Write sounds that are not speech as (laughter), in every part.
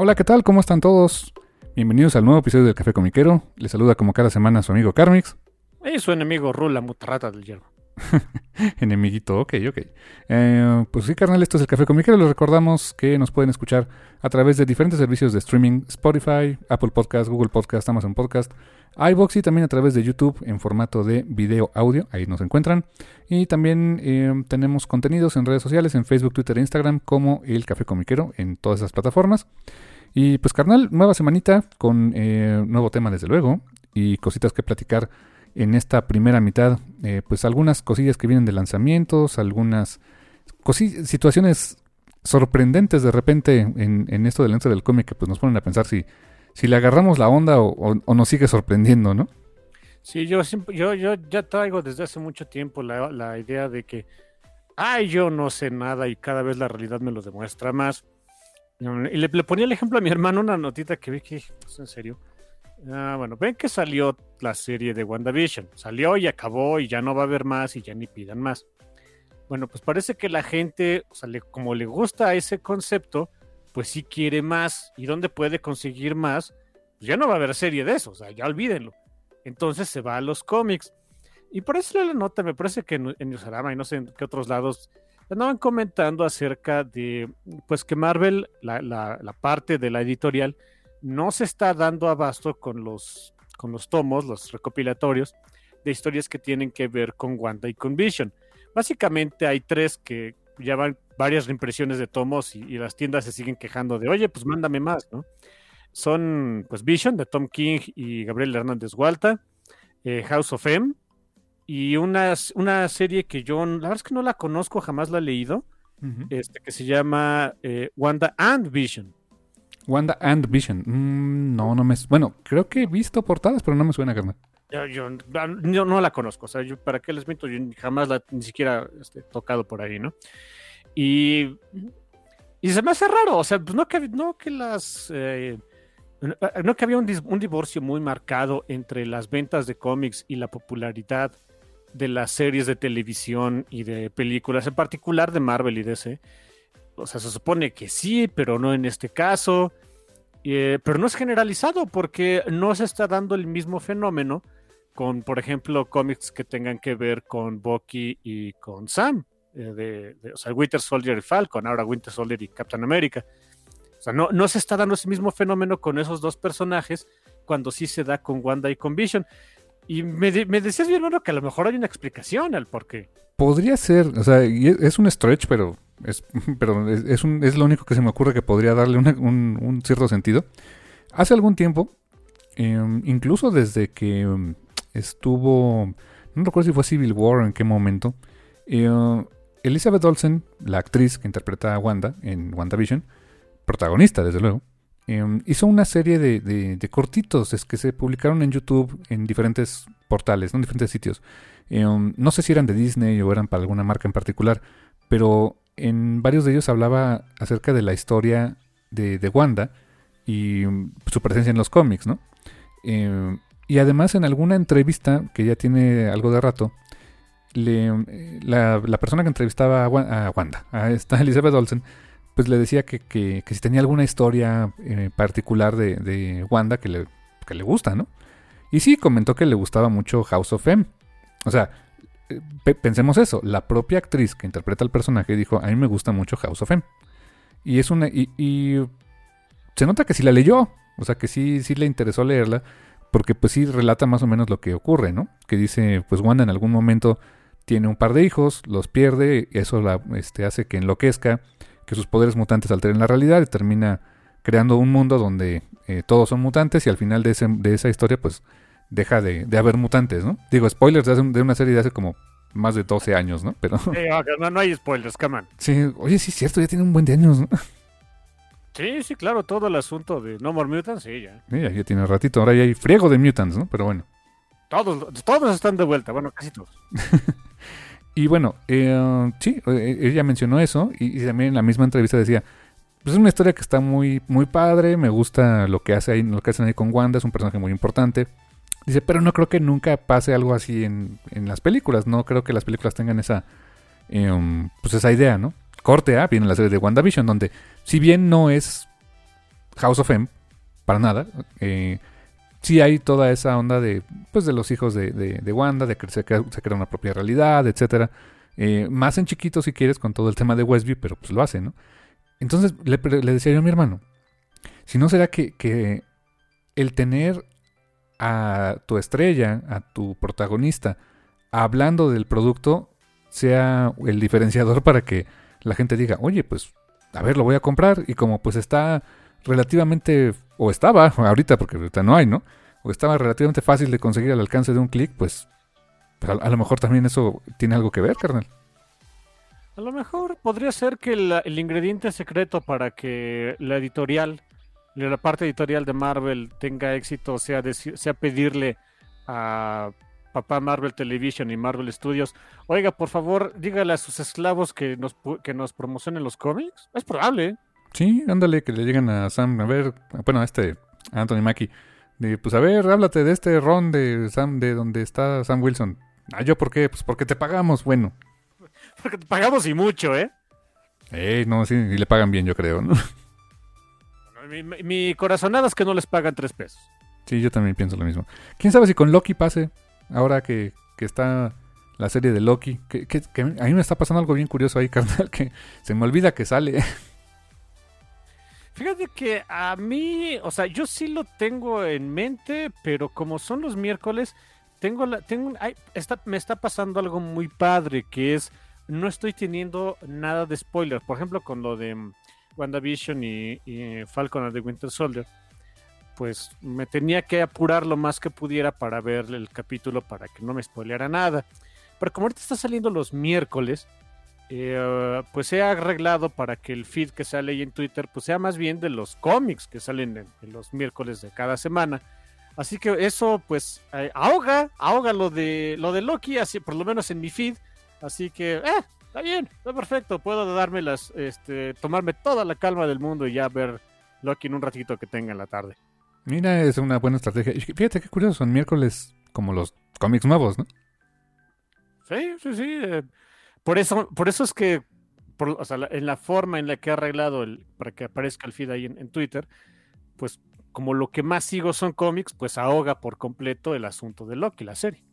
Hola, ¿qué tal? ¿Cómo están todos? Bienvenidos al nuevo episodio del Café Comiquero. Les saluda como cada semana su amigo Carmix. Y su enemigo Rula, mutarrata del hierro. (laughs) Enemiguito, ok, ok. Eh, pues sí, carnal, esto es el Café Comiquero. Les recordamos que nos pueden escuchar a través de diferentes servicios de streaming: Spotify, Apple Podcast, Google Podcast, Amazon Podcast, iBox y también a través de YouTube en formato de video audio. Ahí nos encuentran. Y también eh, tenemos contenidos en redes sociales, en Facebook, Twitter e Instagram, como el Café Comiquero en todas esas plataformas. Y pues, carnal, nueva semanita con eh, nuevo tema, desde luego, y cositas que platicar en esta primera mitad. Eh, pues algunas cosillas que vienen de lanzamientos, algunas situaciones sorprendentes de repente en, esto del lente del cómic que pues nos ponen a pensar si, si le agarramos la onda o, nos sigue sorprendiendo, ¿no? Sí, yo, yo, yo ya traigo desde hace mucho tiempo la, la idea de que, ay, yo no sé nada y cada vez la realidad me lo demuestra más. Y le, ponía el ejemplo a mi hermano, una notita que vi que, pues, en serio. Ah, bueno, ven que salió la serie de WandaVision. Salió y acabó y ya no va a haber más y ya ni pidan más. Bueno, pues parece que la gente, o sea, como le gusta ese concepto, pues sí quiere más. ¿Y dónde puede conseguir más? Pues ya no va a haber serie de eso, o sea, ya olvídenlo. Entonces se va a los cómics. Y por eso la nota, me parece que en, en y no sé en qué otros lados andaban comentando acerca de pues que Marvel, la, parte de la editorial, no se está dando abasto con los, con los tomos, los recopilatorios de historias que tienen que ver con Wanda y con Vision. Básicamente hay tres que llevan varias reimpresiones de tomos y, las tiendas se siguen quejando de, oye, pues mándame más, ¿no? Son pues Vision de Tom King y Gabriel Hernández Walta, eh, House of M, y una, una serie que yo, la verdad es que no la conozco, jamás la he leído, este, que se llama eh, Wanda and Vision. Wanda and Vision. Mm, no, no me. Bueno, creo que he visto portadas, pero no me suena, carnal. Yo, yo, no la conozco, o sea, yo, ¿para qué les miento? Yo jamás la ni siquiera este, tocado por ahí, ¿no? Y, y se me hace raro, o sea, pues no que, no que las. Eh, no que había un, un divorcio muy marcado entre las ventas de cómics y la popularidad de las series de televisión y de películas, en particular de Marvel y DC. O sea, se supone que sí, pero no en este caso. Eh, pero no es generalizado porque no se está dando el mismo fenómeno con, por ejemplo, cómics que tengan que ver con Bucky y con Sam. Eh, de, o sea, Winter Soldier y Falcon, ahora Winter Soldier y Captain America. O sea, no, no se está dando ese mismo fenómeno con esos dos personajes cuando sí se da con Wanda y con Vision. Y me, decías, mi hermano, que a lo mejor hay una explicación al por qué. Podría ser, o sea, es un stretch, pero es, (laughs) pero es, un, es lo único que se me ocurre que podría darle un, cierto sentido. Hace algún tiempo, em, incluso desde que estuvo, no recuerdo si fue Civil War o en qué momento, eh, Elizabeth Olsen, la actriz que interpreta a Wanda en WandaVision, protagonista desde luego, Em, hizo una serie de, cortitos que se publicaron en YouTube en diferentes portales, en diferentes sitios. Em, no sé si eran de Disney o eran para alguna marca en particular, pero en varios de ellos hablaba acerca de la historia de, Wanda y mm, su presencia en los cómics, ¿no? Em, y además en alguna entrevista, que ya tiene algo de rato, le, la, persona que entrevistaba a, a Wanda, a esta (laughs) Elizabeth Olsen, pues le decía que, si tenía alguna historia eh, particular de, Wanda que le, le gusta, ¿no? Y sí, comentó que le gustaba mucho House of M. O sea, eh, pensemos eso, la propia actriz que interpreta al personaje dijo, a mí me gusta mucho House of M. Y es una. Y, se nota que sí la leyó. O sea que sí, sí le interesó leerla. Porque pues sí relata más o menos lo que ocurre, ¿no? Que dice, pues Wanda en algún momento tiene un par de hijos, los pierde, eso la, este, hace que enloquezca, que sus poderes mutantes alteren la realidad y termina creando un mundo donde eh, todos son mutantes y al final de, ese, de esa historia pues deja de, de, haber mutantes, ¿no? Digo, spoilers de, de, una serie de hace como más de 12 años, ¿no? Pero... (laughs) No, no, hay spoilers, come on. Sí, oye, sí es cierto, ya tiene un buen de años, ¿no? Sí, sí, claro, todo el asunto de No More Mutants, sí, ya. Sí, ya, ya tiene ratito, ahora ya hay friego de mutants, ¿no? Pero bueno. Todos, todos están de vuelta, bueno, casi todos. (laughs) y bueno, eh, sí, ella mencionó eso y, también en la misma entrevista decía, pues es una historia que está muy, muy padre, me gusta lo que hace ahí, lo que hacen ahí con Wanda, es un personaje muy importante. Dice, pero no creo que nunca pase algo así en, en las películas, no creo que las películas tengan esa, eh, pues esa idea, ¿no? Corte A, viene la serie de WandaVision, donde si bien no es House of M, para nada, eh, sí hay toda esa onda de, pues, de los hijos de, de, de Wanda, de que se crea, una propia realidad, etcétera. Eh, más en chiquito si quieres con todo el tema de Westview, pero pues lo hace, ¿no? Entonces le, le, decía yo a mi hermano, si no será que, que, el tener a tu estrella, a tu protagonista, hablando del producto, sea el diferenciador para que la gente diga, oye, pues, a ver, lo voy a comprar. Y como pues está relativamente, o estaba, ahorita porque ahorita no hay, ¿no? O estaba relativamente fácil de conseguir al alcance de un clic, pues, pues a, lo mejor también eso tiene algo que ver, carnal. A lo mejor podría ser que el, el ingrediente secreto para que la editorial, la parte editorial de Marvel tenga éxito sea, decir, sea pedirle a papá Marvel Television y Marvel Studios, oiga, por favor, dígale a sus esclavos que nos, que nos promocionen los cómics. Es probable. ¿eh? Sí, ándale, que le lleguen a Sam, a ver, bueno, a este, a Anthony Mackie. De, pues a ver, háblate de este ron de Sam, de donde está Sam Wilson. Ah, ¿yo por qué? Pues porque te pagamos, bueno. (laughs) Porque te pagamos y mucho, ¿eh? Eh, no, sí, y le pagan bien, yo creo, ¿no? (laughs) Mi, mi, mi corazonada es que no les pagan tres pesos. Sí, yo también pienso lo mismo. ¿Quién sabe si con Loki pase? Ahora que, que está la serie de Loki. Que, que, que, a mí me está pasando algo bien curioso ahí, (laughs) carnal, que se me olvida que sale. Fíjate que a mí, o sea, yo sí lo tengo en mente, pero como son los miércoles, tengo la, tengo, ay, me está pasando algo muy padre, que es, no estoy teniendo nada de spoiler. Por ejemplo, con lo de WandaVision y, y Falcon and the Winter Soldier pues me tenía que apurar lo más que pudiera para ver el capítulo para que no me spoileara nada. Pero como ahorita está saliendo los miércoles, eh, pues he arreglado para que el feed que sale ahí en Twitter pues sea más bien de los cómics que salen en, en los miércoles de cada semana. Así que eso pues eh, ahoga, ahoga lo de lo de Loki, así por lo menos en mi feed. Así que, eh, está bien, está perfecto. Puedo darme las, este, tomarme toda la calma del mundo y ya ver Loki en un ratito que tenga en la tarde. Mira, es una buena estrategia. Fíjate qué curioso, son miércoles como los cómics nuevos, ¿no? Sí, sí, sí. Eh, por eso, por eso es que, por, o sea, la, en la forma en la que he arreglado el, para que aparezca el feed ahí en, en, Twitter, pues como lo que más sigo son cómics, pues ahoga por completo el asunto de Loki, la serie.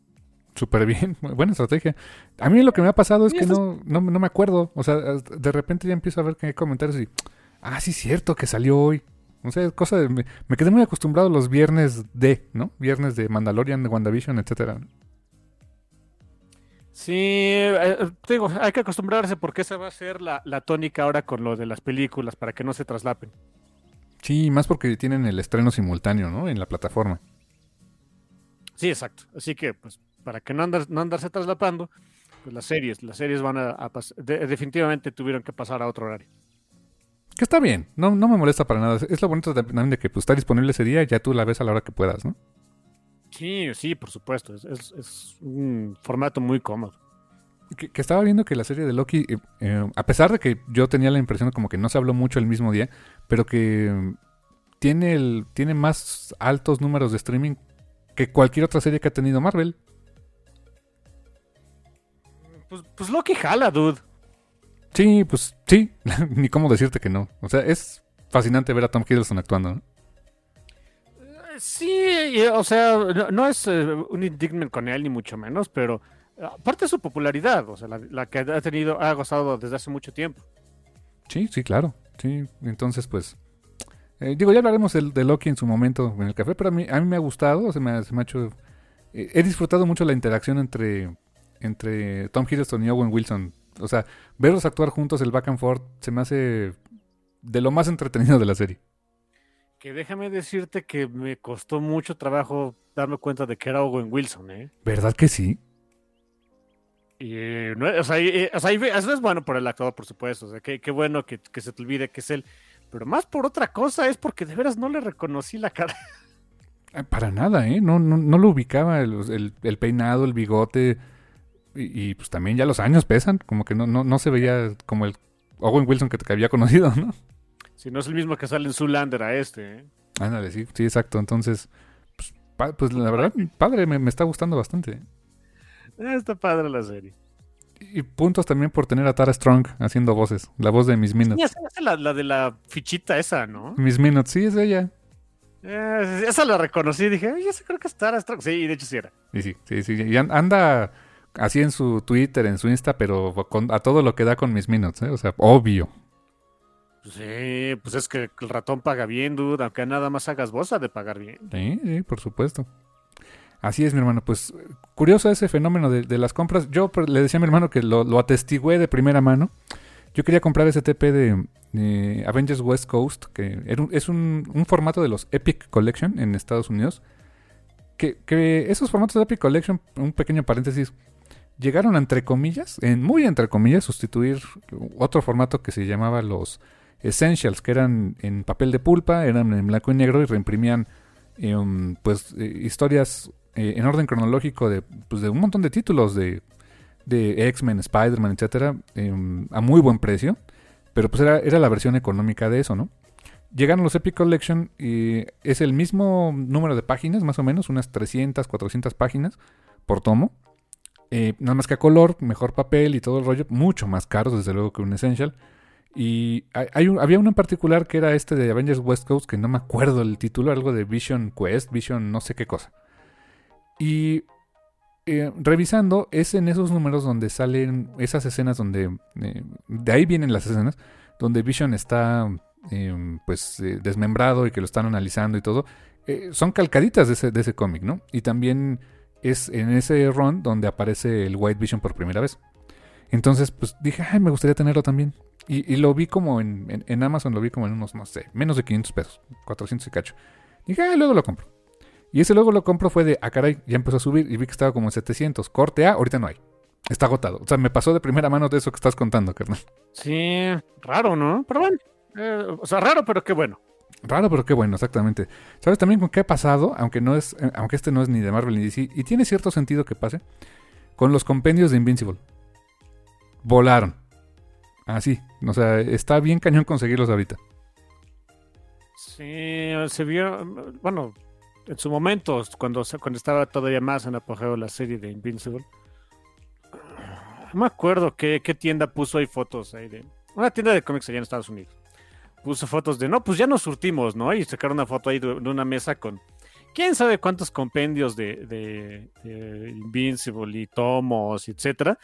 Súper bien, (laughs) buena estrategia. A mí lo que me ha pasado es que no, no, no me acuerdo. O sea, de repente ya empiezo a ver que hay comentarios y, ah, sí, cierto, que salió hoy. O sea, cosa de, me, me, quedé muy acostumbrado a los viernes de, ¿no? Viernes de Mandalorian, de WandaVision, etcétera. Sí, eh, digo, hay que acostumbrarse porque esa va a ser la, la, tónica ahora con lo de las películas, para que no se traslapen. Sí, más porque tienen el estreno simultáneo, ¿no? En la plataforma. Sí, exacto. Así que, pues, para que no, andar, no andarse traslapando, pues las series, las series van a, a de, definitivamente tuvieron que pasar a otro horario. Que está bien, no, no me molesta para nada. Es lo bonito también de que pues, está disponible ese día y ya tú la ves a la hora que puedas, ¿no? Sí, sí, por supuesto. Es, es, es un formato muy cómodo. Que, que, estaba viendo que la serie de Loki, eh, eh, a pesar de que yo tenía la impresión como que no se habló mucho el mismo día, pero que tiene, el, tiene más altos números de streaming que cualquier otra serie que ha tenido Marvel. Pues, pues Loki jala, dude. Sí, pues sí, (laughs) ni cómo decirte que no. O sea, es fascinante ver a Tom Hiddleston actuando, ¿no? Sí, o sea, no, es uh, un indictment con él, ni mucho menos, pero aparte de su popularidad, o sea, la, que ha tenido, ha gozado desde hace mucho tiempo. Sí, sí, claro. Sí, entonces pues... eh, digo, ya hablaremos del- de, Loki en su momento en el café, pero a mí, a mí me ha gustado, se me se me ha hecho... eh, he disfrutado mucho la interacción entre, entre Tom Hiddleston y Owen Wilson. O sea, verlos actuar juntos, el back and forth, se me hace de lo más entretenido de la serie. Que déjame decirte que me costó mucho trabajo darme cuenta de que era Owen Wilson, ¿eh? ¿Verdad que sí? Y, eh, no, o sea, eh, o sea, eso es bueno por el actor, por supuesto. O sea, qué, bueno que, que se te olvide que es él. Pero más por otra cosa es porque de veras no le reconocí la cara. Eh, (laughs) Para nada, ¿eh? No, no, no lo ubicaba, el, el- el peinado, el bigote. Y, y, pues también ya los años pesan, como que no, no, no se veía como el Owen Wilson que te había conocido, ¿no? Si no es el mismo que sale en Zoolander a este, ¿eh? Ándale, sí, sí, exacto. Entonces, pues, pa- pues la verdad, padre, me, me está gustando bastante. Ah, Está padre la serie. Y puntos también por tener a Tara Strong haciendo voces. La voz de Miss Sí, Minutes. esa es la, la de la fichita esa, ¿no? Miss Minutes, sí, es ella. Eh, esa la reconocí. Dije, oye, esa creo que es Tara Strong. Sí, de hecho sí era. Y sí, sí, sí. Y an- anda así en su Twitter, en su Insta, pero con- a todo lo que da con Miss Minutes, ¿eh? O sea, obvio. Sí, pues es que el ratón paga bien, dude. Aunque nada más hagas ha de pagar bien. Sí, sí, por supuesto. Así es, mi hermano. Pues curioso ese fenómeno de, las compras. Yo le decía a mi hermano que lo, lo atestigué de primera mano. Yo quería comprar ese TP de, de Avengers West Coast, que es un, un formato de los Epic Collection en Estados Unidos. Que, que esos formatos de Epic Collection, un pequeño paréntesis, llegaron entre comillas, en muy entre comillas, sustituir otro formato que se llamaba los Essentials, que eran en papel de pulpa, eran en blanco y negro y reimprimían eh, um, pues eh, historias eh, en orden cronológico de, pues, de un montón de títulos de, de X-Men, Spider-Man, etcétera, eh, a muy buen precio. Pero pues era, era la versión económica de eso, ¿no? Llegaron los Epic Collection y es el mismo número de páginas, más o menos, unas 300, 400 páginas por tomo. Nada más que a color, mejor papel y todo el rollo, mucho más caros desde luego que un Essential. Y había uno en particular que era este de Avengers West Coast, que no me acuerdo el título, algo de Vision Quest, Vision no sé qué cosa. Y eh, revisando, es en esos números donde salen esas escenas donde... eh, de ahí vienen las escenas, donde Vision está eh, pues desmembrado y que lo están analizando y todo. Son calcaditas de ese, de ese cómic, ¿no? Y también es en ese run donde aparece el White Vision por primera vez. Entonces, pues dije, ay, me gustaría tenerlo también. Y, y lo vi como en, en- en Amazon, lo vi como en unos, no sé, menos de 500 pesos, 400 y cacho. Dije, ah, luego lo compro. Y ese luego lo compro fue de, ah, caray, ya empezó a subir y vi que estaba como en 700. Corte A, ahorita no hay. Está agotado. O sea, me pasó de primera mano de eso que estás contando, carnal. Sí, raro, ¿no? Pero bueno. eh, o sea, raro, pero qué bueno. Raro, pero qué bueno, exactamente. ¿Sabes también con qué ha pasado? Aunque no es, eh, aunque este no es ni de Marvel ni DC, y tiene cierto sentido que pase, con los compendios de Invincible. Volaron. Así. o sea, está bien cañón conseguirlos ahorita. Sí, se vio, bueno, en su momento, cuando, cuando estaba todavía más en apogeo la serie de Invincible. No me acuerdo qué, qué tienda puso ahí fotos ahí de... Una tienda de cómics allá en Estados Unidos. Puso fotos de, no, pues ya nos surtimos, ¿no? Y sacaron una foto ahí de, de una mesa con... ¿Quién sabe cuántos compendios de, de- de Invincible y tomos, etcétera?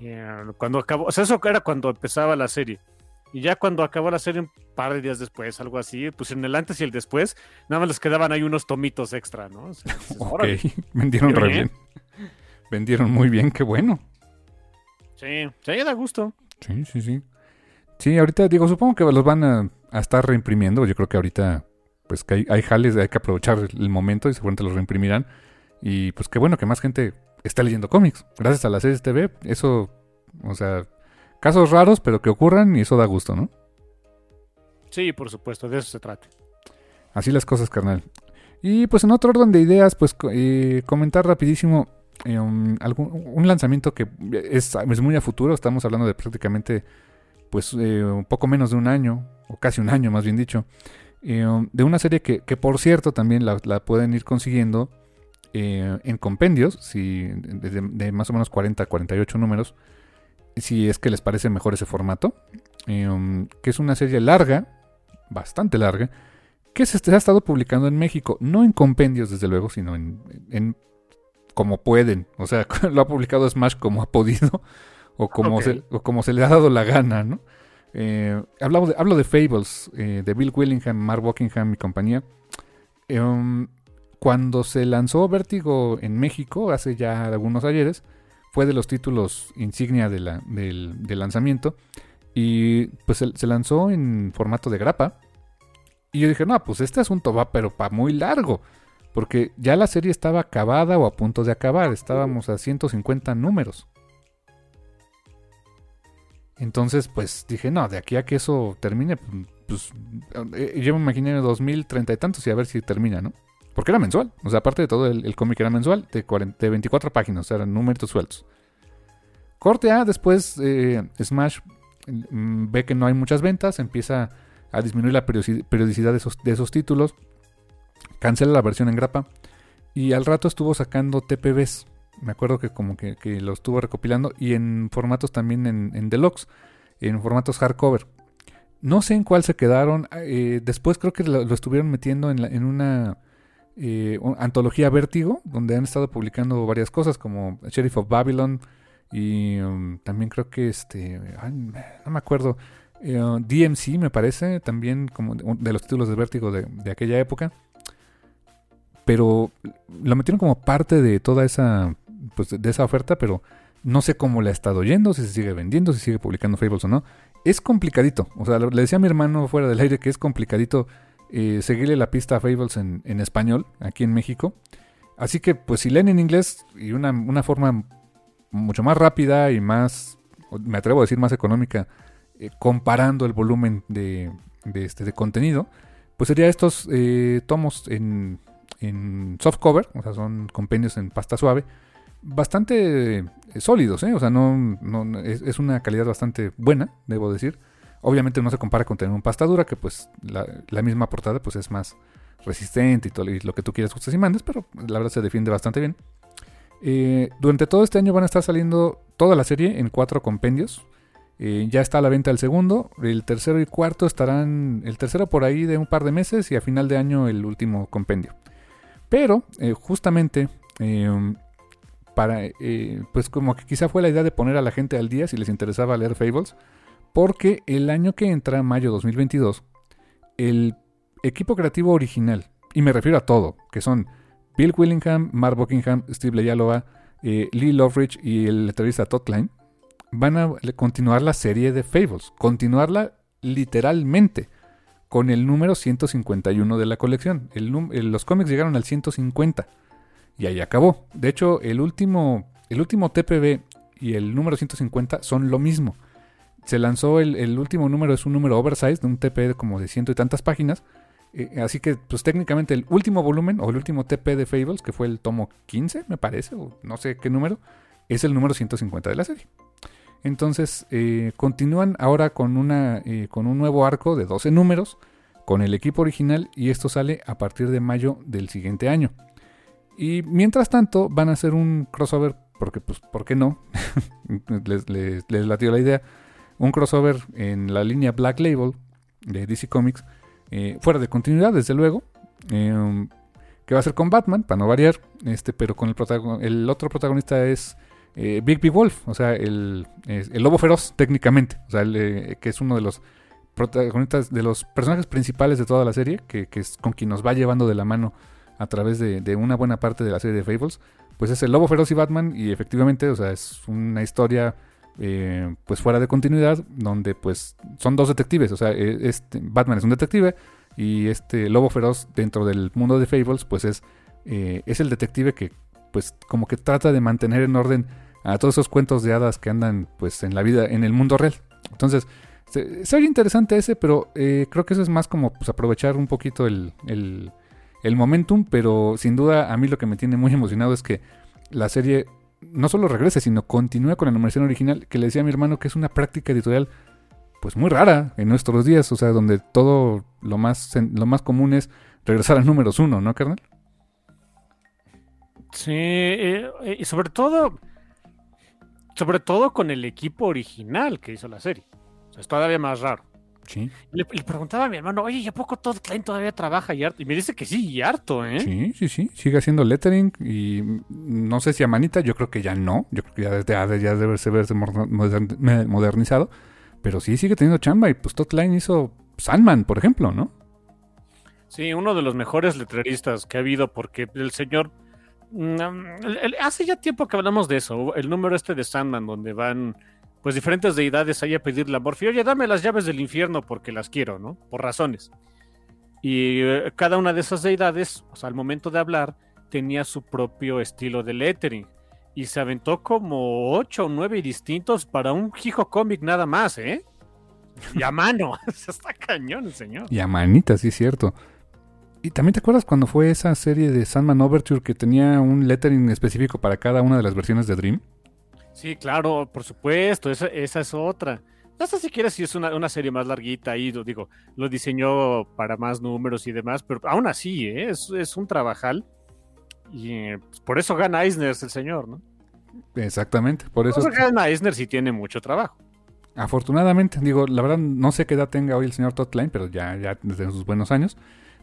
Eh, cuando acabó, o sea, eso era cuando empezaba la serie. Y ya cuando acabó la serie, un par de días después, algo así, pues en el antes y el después, nada más les quedaban ahí unos tomitos extra, ¿no? O sea, dices, Ok, órale. (laughs) vendieron re bien. bien. Vendieron muy bien, qué bueno. Sí, sí, da gusto. Sí, sí, sí. Sí, ahorita digo, supongo que los van a, a estar reimprimiendo. Yo creo que ahorita, pues que hay, hay jales, hay que aprovechar el momento y seguramente los reimprimirán. Y pues qué bueno que más gente está leyendo cómics. Gracias a las series TV, eso, o sea, casos raros, pero que ocurran y eso da gusto, ¿no? Sí, por supuesto, de eso se trata. Así las cosas, carnal. Y pues en otro orden de ideas, pues eh, comentar rapidísimo eh, un, algún- un lanzamiento que es, es muy a futuro. Estamos hablando de prácticamente pues eh, un poco menos de un año, o casi un año más bien dicho, de una serie que, que, por cierto también la, la pueden ir consiguiendo eh, en compendios, si, de, más o menos 40 a 48 números, si es que les parece mejor ese formato, eh, que es una serie larga, bastante larga, que se se ha estado publicando en México, no en compendios desde luego, sino en, en como pueden, o sea, (laughs) lo ha publicado Smash como ha podido o como, se, o como se le ha dado la gana, ¿no? Eh, hablo, de, hablo de Fables, eh, de Bill Willingham, Mark Buckingham y compañía. Um, cuando se lanzó Vértigo en México, hace ya algunos ayeres, fue de los títulos insignia del, lanzamiento. Y pues se, se, lanzó en formato de grapa. Y yo dije, no, pues este asunto va, pero para muy largo. Porque ya la serie estaba acabada o a punto de acabar. Estábamos a 150 números. Entonces, pues dije, no, de aquí a que eso termine, pues eh, yo me imaginé 2030 y tantos y a ver si termina, ¿no? Porque era mensual. O sea, aparte de todo, el, cómic era mensual de, 40, de, 24 páginas, o sea, eran números sueltos. Corte A, después eh, Smash mm, ve que no hay muchas ventas, empieza a disminuir la periodicidad de esos, de esos títulos, cancela la versión en grapa y al rato estuvo sacando TPBs. Me acuerdo que como que, que lo estuvo recopilando y en formatos también en, deluxe, en formatos hardcover. No sé en cuál se quedaron. Eh, después creo que lo, lo estuvieron metiendo en, la, en una eh, antología Vértigo, donde han estado publicando varias cosas como Sheriff of Babylon y um, también creo que este, ay, no me acuerdo, eh, DMC me parece, también como de, los títulos de Vértigo de, aquella época. Pero lo metieron como parte de toda esa, pues de esa oferta, pero no sé cómo le ha estado yendo, si se sigue vendiendo, si sigue publicando Fables o no. Es complicadito, o sea, le decía a mi hermano fuera del aire que es complicadito eh, seguirle la pista a Fables en, español, aquí en México. Así que, pues si leen en inglés y una, una forma mucho más rápida y más, me atrevo a decir, más económica, eh, comparando el volumen de, este, de contenido, pues sería estos eh, tomos en, en softcover, o sea, son compendios en pasta suave, bastante sólidos, ¿eh? o sea, no, es, una calidad bastante buena, debo decir. Obviamente no se compara con tener un pasta dura, que pues la, misma portada pues es más resistente y todo lo que tú quieras, gustes y mandes, pero la verdad se defiende bastante bien. Eh, durante todo este año van a estar saliendo toda la serie en cuatro compendios. Eh, ya está a la venta el segundo, el tercero y cuarto estarán, el tercero por ahí de un par de meses y a final de año el último compendio. Pero eh, justamente em, para, pues como que quizá fue la idea de poner a la gente al día si les interesaba leer Fables, porque el año que entra, mayo 2022, el equipo creativo original, y me refiero a todo, que son Bill Willingham, Mark Buckingham, Steve Leyalova, eh, Lee Loveridge y el letrista Todd Klein, van a continuar la serie de Fables, continuarla literalmente con el número 151 de la colección. Los cómics llegaron al 150 y ahí acabó. De hecho, el último, el último TPB y el número 150 son lo mismo. Se lanzó el, el último número, es un número oversized, de un TP como de ciento y tantas páginas. Eh, así que, pues técnicamente el último volumen o el último TP de Fables, que fue el tomo 15, me parece, o no sé qué número, es el número 150 de la serie. Entonces, eh, continúan ahora con, una, eh, con un nuevo arco de 12 números, con el equipo original, y esto sale a partir de mayo del siguiente año. Y mientras tanto, van a hacer un crossover, porque, pues, ¿por qué no? (laughs) les, les, les latió la idea. Un crossover en la línea Black Label de DC Comics, eh, fuera de continuidad, desde luego. Eh, que va a ser con Batman, para no variar, este, pero con el, el otro protagonista es eh, Big Big Wolf, o sea, el, el lobo feroz técnicamente, o sea, el, eh, que es uno de los protagonistas, de los personajes principales de toda la serie, que, que es con quien nos va llevando de la mano a través de, de, una buena parte de la serie de Fables, pues es el lobo feroz y Batman, y efectivamente, o sea, es una historia eh, pues fuera de continuidad, donde pues son dos detectives, o sea, este, Batman es un detective y este lobo feroz dentro del mundo de Fables, pues es, eh, es el detective que pues como que trata de mantener en orden a todos esos cuentos de hadas que andan pues en la vida, en el mundo real. Entonces, se, se interesante ese, pero eh, creo que eso es más como pues, aprovechar un poquito el, el, momentum, pero sin duda a mí lo que me tiene muy emocionado es que la serie no solo regrese, sino continúe con la numeración original, que le decía a mi hermano que es una práctica editorial pues muy rara en nuestros días, o sea, donde todo lo más, lo más común es regresar al números uno, ¿no, carnal? Sí, eh, y sobre todo, sobre todo con el equipo original que hizo la serie. O sea, es todavía más raro. Sí. Le, le, preguntaba a mi hermano, oye, ¿y a poco Todd Klein todavía trabaja y harto? Y me dice que sí, y harto, ¿eh? Sí, sí, sí. Sigue haciendo lettering y no sé si a manita, yo creo que ya no. Yo creo que ya, desde, ya debe verse modernizado. Pero sí sigue teniendo chamba y pues Todd Line hizo Sandman, por ejemplo, ¿no? Sí, uno de los mejores letreristas que ha habido porque el señor... mm, el- el- hace ya tiempo que hablamos de eso, el número este de Sandman, donde van pues diferentes deidades ahí a pedirle a Morphy, oye, dame las llaves del infierno porque las quiero, ¿no? Por razones. Y eh, cada una de esas deidades, al momento de hablar, tenía su propio estilo de lettering. Y se aventó como ocho o nueve distintos para un hijo cómic nada más, ¿eh? Y a mano. (laughs) Está cañón el señor. Y a manita, sí, es cierto. ¿Y también te acuerdas cuando fue esa serie de Sandman Overture que tenía un lettering específico para cada una de las versiones de Dream? Sí, claro, por supuesto, esa, esa es otra. No sé si quieres si es una, una serie más larguita ahí, lo digo, lo diseñó para más números y demás, pero aún así, ¿eh? es, es un trabajal. Y eh, pues, por eso gana Eisner el señor, ¿no? Exactamente, por eso. Por eso gana Eisner si tiene mucho trabajo. Afortunadamente, digo, la verdad no sé qué edad tenga hoy el señor Todd Klein, pero ya, ya desde sus buenos años.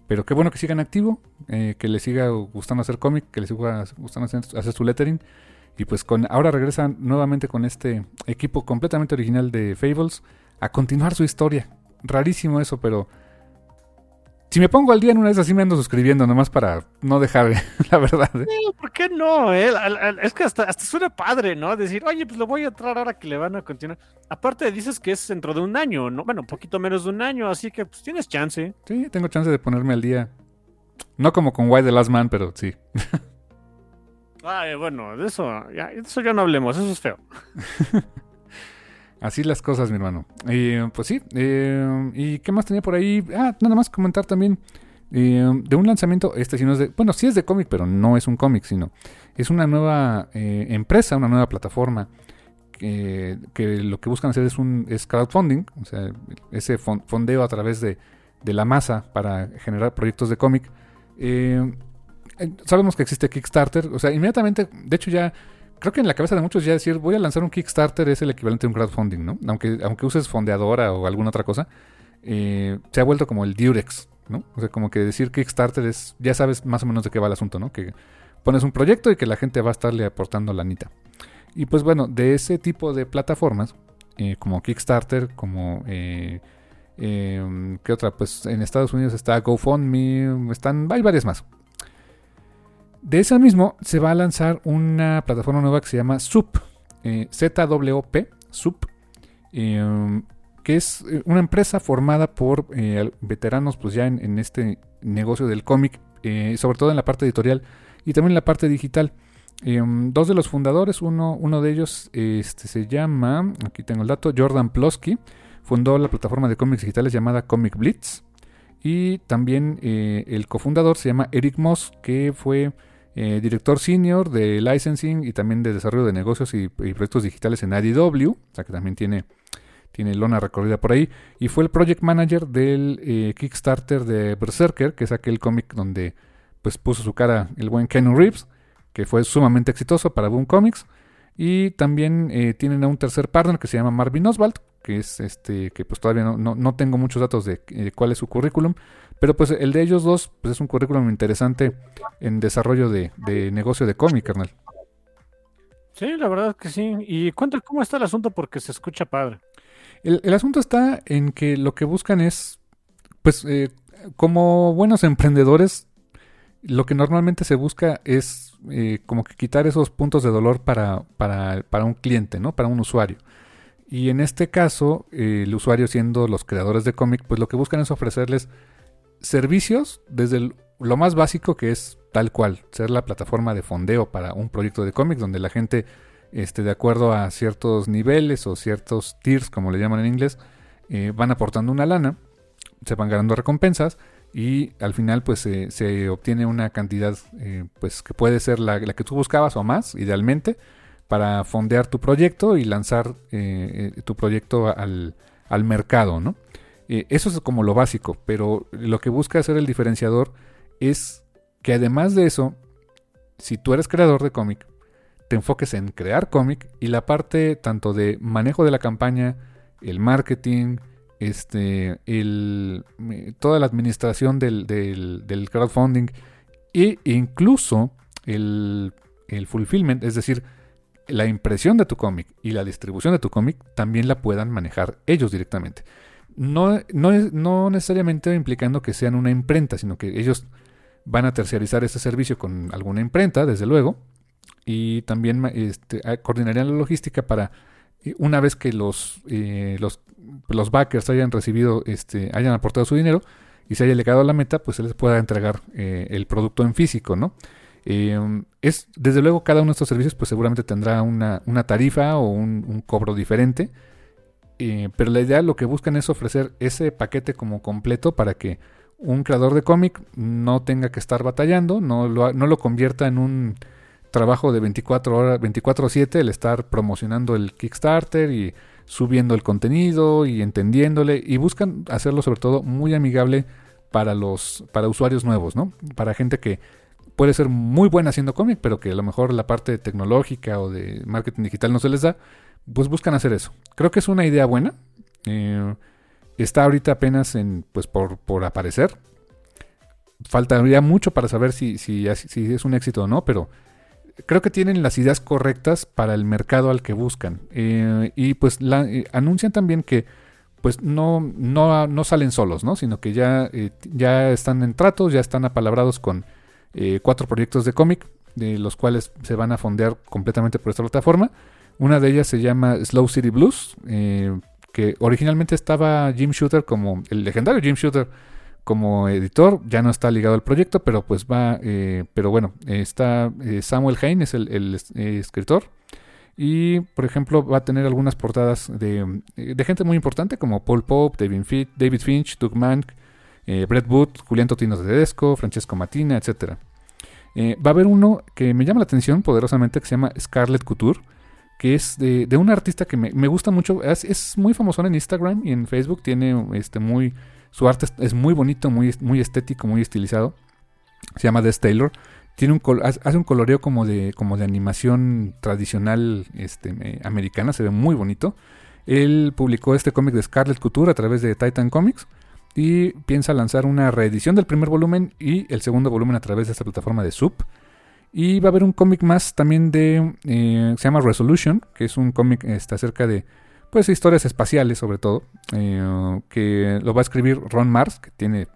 Pero qué bueno que siga en activo, eh, que le siga gustando hacer cómic, que le siga gustando hacer, hacer su lettering. Y pues con ahora regresa nuevamente con este equipo completamente original de Fables a continuar su historia. Rarísimo eso, pero si me pongo al día en una vez así me ando suscribiendo, nomás para no dejar, (laughs) la verdad. ¿eh? ¿Por qué no? eh? Es que hasta, hasta suena padre, ¿no? Decir, oye, pues lo voy a entrar ahora que le van a continuar. Aparte dices que es dentro de un año, ¿no? Bueno, un poquito menos de un año, así que pues tienes chance. Sí, tengo chance de ponerme al día. No como con Why the Last Man, pero sí. (laughs) Bueno, de eso ya, eso ya no hablemos, eso es feo. (laughs) Así las cosas, mi hermano. Eh, pues sí. eh, ¿Y qué más tenía por ahí? Ah, nada más comentar también eh, de un lanzamiento. Este sí no es de. Bueno, sí es de cómic, pero no es un cómic, sino es una nueva empresa, una nueva plataforma. Que, lo que buscan hacer es un es crowdfunding, o sea, ese fon- fondeo a través de, de la masa para generar proyectos de cómic. Eh, sabemos que existe Kickstarter, o sea, inmediatamente, de hecho ya creo que en la cabeza de muchos ya decir voy a lanzar un Kickstarter es el equivalente a un crowdfunding, ¿no? Aunque, aunque uses fondeadora o alguna otra cosa, eh, se ha vuelto como el Durex, ¿no? O sea, como que decir Kickstarter es, ya sabes más o menos de qué va el asunto, ¿no? Que pones un proyecto y que la gente va a estarle aportando lanita. Y pues bueno, de ese tipo de plataformas, eh, como Kickstarter, como... Eh, eh, ¿Qué otra? Pues en Estados Unidos está GoFundMe, están, hay varias más. De ese mismo se va a lanzar una plataforma nueva que se llama SUP, eh, ZWP, SUP, eh, que es eh, una empresa formada por eh, veteranos pues ya en, este negocio del cómic, sobre todo en la parte editorial y también en la parte digital. Eh, dos de los fundadores, uno, uno de ellos este, se llama, aquí tengo el dato, Jordan Plosky, fundó la plataforma de cómics digitales llamada Comic Blitz. Y también el cofundador se llama Eric Moss, que fue eh, director senior de licensing y también de desarrollo de negocios y, proyectos digitales en IDW, o sea que también tiene, tiene lona recorrida por ahí. Y fue el project manager del eh, Kickstarter de Berserker, que es aquel cómic donde pues puso su cara el buen Ken Reeves, que fue sumamente exitoso para Boom Comics. Y también eh, tienen a un tercer partner que se llama Marvin Oswald, que es este, que pues todavía no, no, no tengo muchos datos de eh, cuál es su currículum, pero pues el de ellos dos pues es un currículum interesante en desarrollo de, de negocio de cómic, carnal. Sí, la verdad que sí. Y cuenta cómo está el asunto porque se escucha padre. El, el asunto está en que lo que buscan es, pues, eh, como buenos emprendedores, lo que normalmente se busca es eh, como que quitar esos puntos de dolor para, para, para un cliente, ¿no? Para un usuario. Y en este caso, eh, el usuario siendo los creadores de cómic, pues lo que buscan es ofrecerles servicios desde lo más básico que es tal cual, ser la plataforma de fondeo para un proyecto de cómics donde la gente, este, de acuerdo a ciertos niveles o ciertos tiers, como le llaman en inglés, eh, van aportando una lana, se van ganando recompensas y al final pues se obtiene una cantidad eh, pues que puede ser la, la que tú buscabas o más, idealmente, para fondear tu proyecto y lanzar eh, eh, tu proyecto al, al mercado, ¿no? Eh, eso es como lo básico, pero lo que busca hacer el diferenciador es que además de eso, si tú eres creador de cómic, te enfoques en crear cómic y la parte tanto de manejo de la campaña, el marketing, este, toda la administración del, del- del crowdfunding e incluso el, el fulfillment, es decir, la impresión de tu cómic y la distribución de tu cómic también la puedan manejar ellos directamente. No, no, no necesariamente implicando que sean una imprenta, sino que ellos van a terciarizar ese servicio con alguna imprenta, desde luego, y también este, coordinarían la logística para eh, una vez que los, eh, los, los backers hayan recibido, este, hayan aportado su dinero y se haya llegado a la meta, pues se les pueda entregar eh, el producto en físico, ¿no? Es, desde luego, cada uno de estos servicios, pues seguramente tendrá una, una tarifa o un, cobro diferente. pero la idea, lo que buscan es ofrecer ese paquete como completo para que un creador de cómic no tenga que estar batallando, no lo, no lo convierta en un trabajo de 24 horas, 24/7 el estar promocionando el Kickstarter y subiendo el contenido y entendiéndole y buscan hacerlo sobre todo muy amigable para los para usuarios nuevos, ¿no? Para gente que puede ser muy buena haciendo cómic, pero que a lo mejor la parte tecnológica o de marketing digital no se les da, pues buscan hacer eso. Creo que es una idea buena. Eh, está ahorita apenas en pues por, por aparecer. Faltaría mucho para saber si, si, es un éxito o no, pero creo que tienen las ideas correctas para el mercado al que buscan. Eh, y pues eh, anuncian también que pues no, no, no salen solos, ¿no? Sino que ya, ya están en tratos, ya están apalabrados con cuatro proyectos de cómic, de los cuales se van a fondear completamente por esta plataforma. Una de ellas se llama Slow City Blues, que originalmente estaba Jim Shooter como el legendario Jim Shooter como editor, ya no está ligado al proyecto, pero pues va, eh, pero bueno, está eh, Samuel Hain, es el, eh, escritor. Y, por ejemplo, va a tener algunas portadas de, gente muy importante como Paul Pope, David Finch Doug Mank, Brett Wood, Julián Totino de Tedesco, Francesco Matina, etc. va a haber uno que me llama la atención poderosamente que se llama Scarlett Couture, que es de, un artista que me, gusta mucho. Es, muy famoso en Instagram y en Facebook. Tiene este muy su arte es muy bonito, muy, muy estético, muy estilizado. Se llama Des Taylor. Tiene un hace un coloreo como de, como de animación tradicional este, eh, americana, se ve muy bonito. Él publicó este cómic de Scarlet Couture a través de Titan Comics y piensa lanzar una reedición del primer volumen y el segundo volumen a través de esta plataforma de Sub. Y va a haber un cómic más también de. Eh, se llama Resolution, que es un cómic este, acerca de pues historias espaciales sobre todo, eh, que lo va a escribir Ron Mars, que tiene,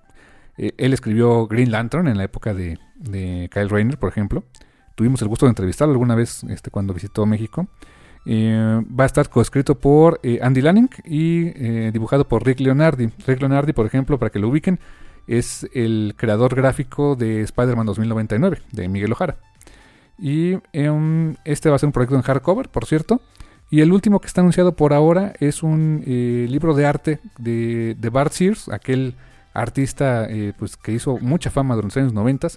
eh, él escribió Green Lantern en la época de, Kyle Rayner, por ejemplo. Tuvimos el gusto de entrevistarlo alguna vez este, cuando visitó México. Eh, va a estar coescrito por Andy Lanning y dibujado por Rick Leonardi. Rick Leonardi, por ejemplo, para que lo ubiquen, es el creador gráfico de Spider-Man 2099, de Miguel Ojara. Y em, este va a ser un proyecto en hardcover, por cierto. Y el último que está anunciado por ahora es un eh, libro de arte de, Bart Sears, aquel artista eh, pues, que hizo mucha fama durante los años 90.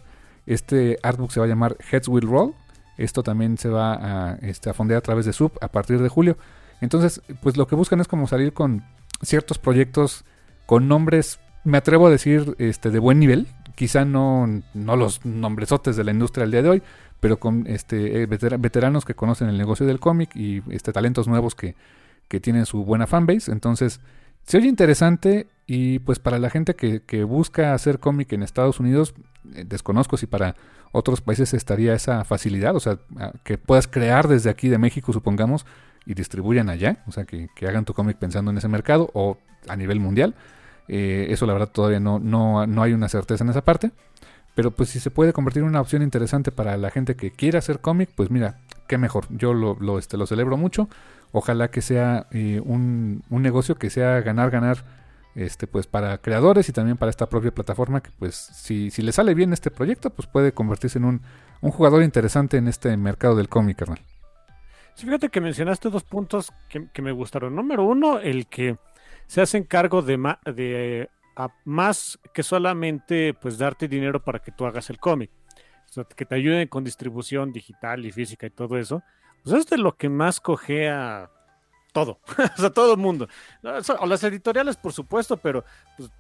Este artbook se va a llamar Heads Will Roll. Esto también se va a, este, a fondear a través de Sub a partir de julio. Entonces, pues lo que buscan es como salir con ciertos proyectos con nombres, me atrevo a decir, este, de buen nivel. Quizá no, no los nombresotes de la industria al día de hoy, pero con este, eh, veteranos que conocen el negocio del cómic y este, talentos nuevos que, tienen su buena fanbase. Entonces, se oye interesante y pues para la gente que, busca hacer cómic en Estados Unidos, eh, desconozco si para otros países estaría esa facilidad, o sea, que puedas crear desde aquí de México, supongamos, y distribuyan allá, o sea, que, hagan tu cómic pensando en ese mercado o a nivel mundial. Eh, eso la verdad todavía no, no, no hay una certeza en esa parte. Pero pues si se puede convertir en una opción interesante para la gente que quiera hacer cómic, pues mira, qué mejor. Yo lo, lo, este, lo celebro mucho. Ojalá que sea eh, un, un, negocio que sea ganar, ganar, este, pues para creadores y también para esta propia plataforma que pues si, si le sale bien este proyecto, pues puede convertirse en un, un jugador interesante en este mercado del cómic, carnal. Sí, fíjate que mencionaste dos puntos que, que me gustaron. Número uno, el que se hacen cargo de, de más que solamente pues darte dinero para que tú hagas el cómic, que te ayuden con distribución digital y física y todo eso, pues es de lo que más cogea todo, (laughs) o sea, todo el mundo. O las editoriales, por supuesto, pero pues,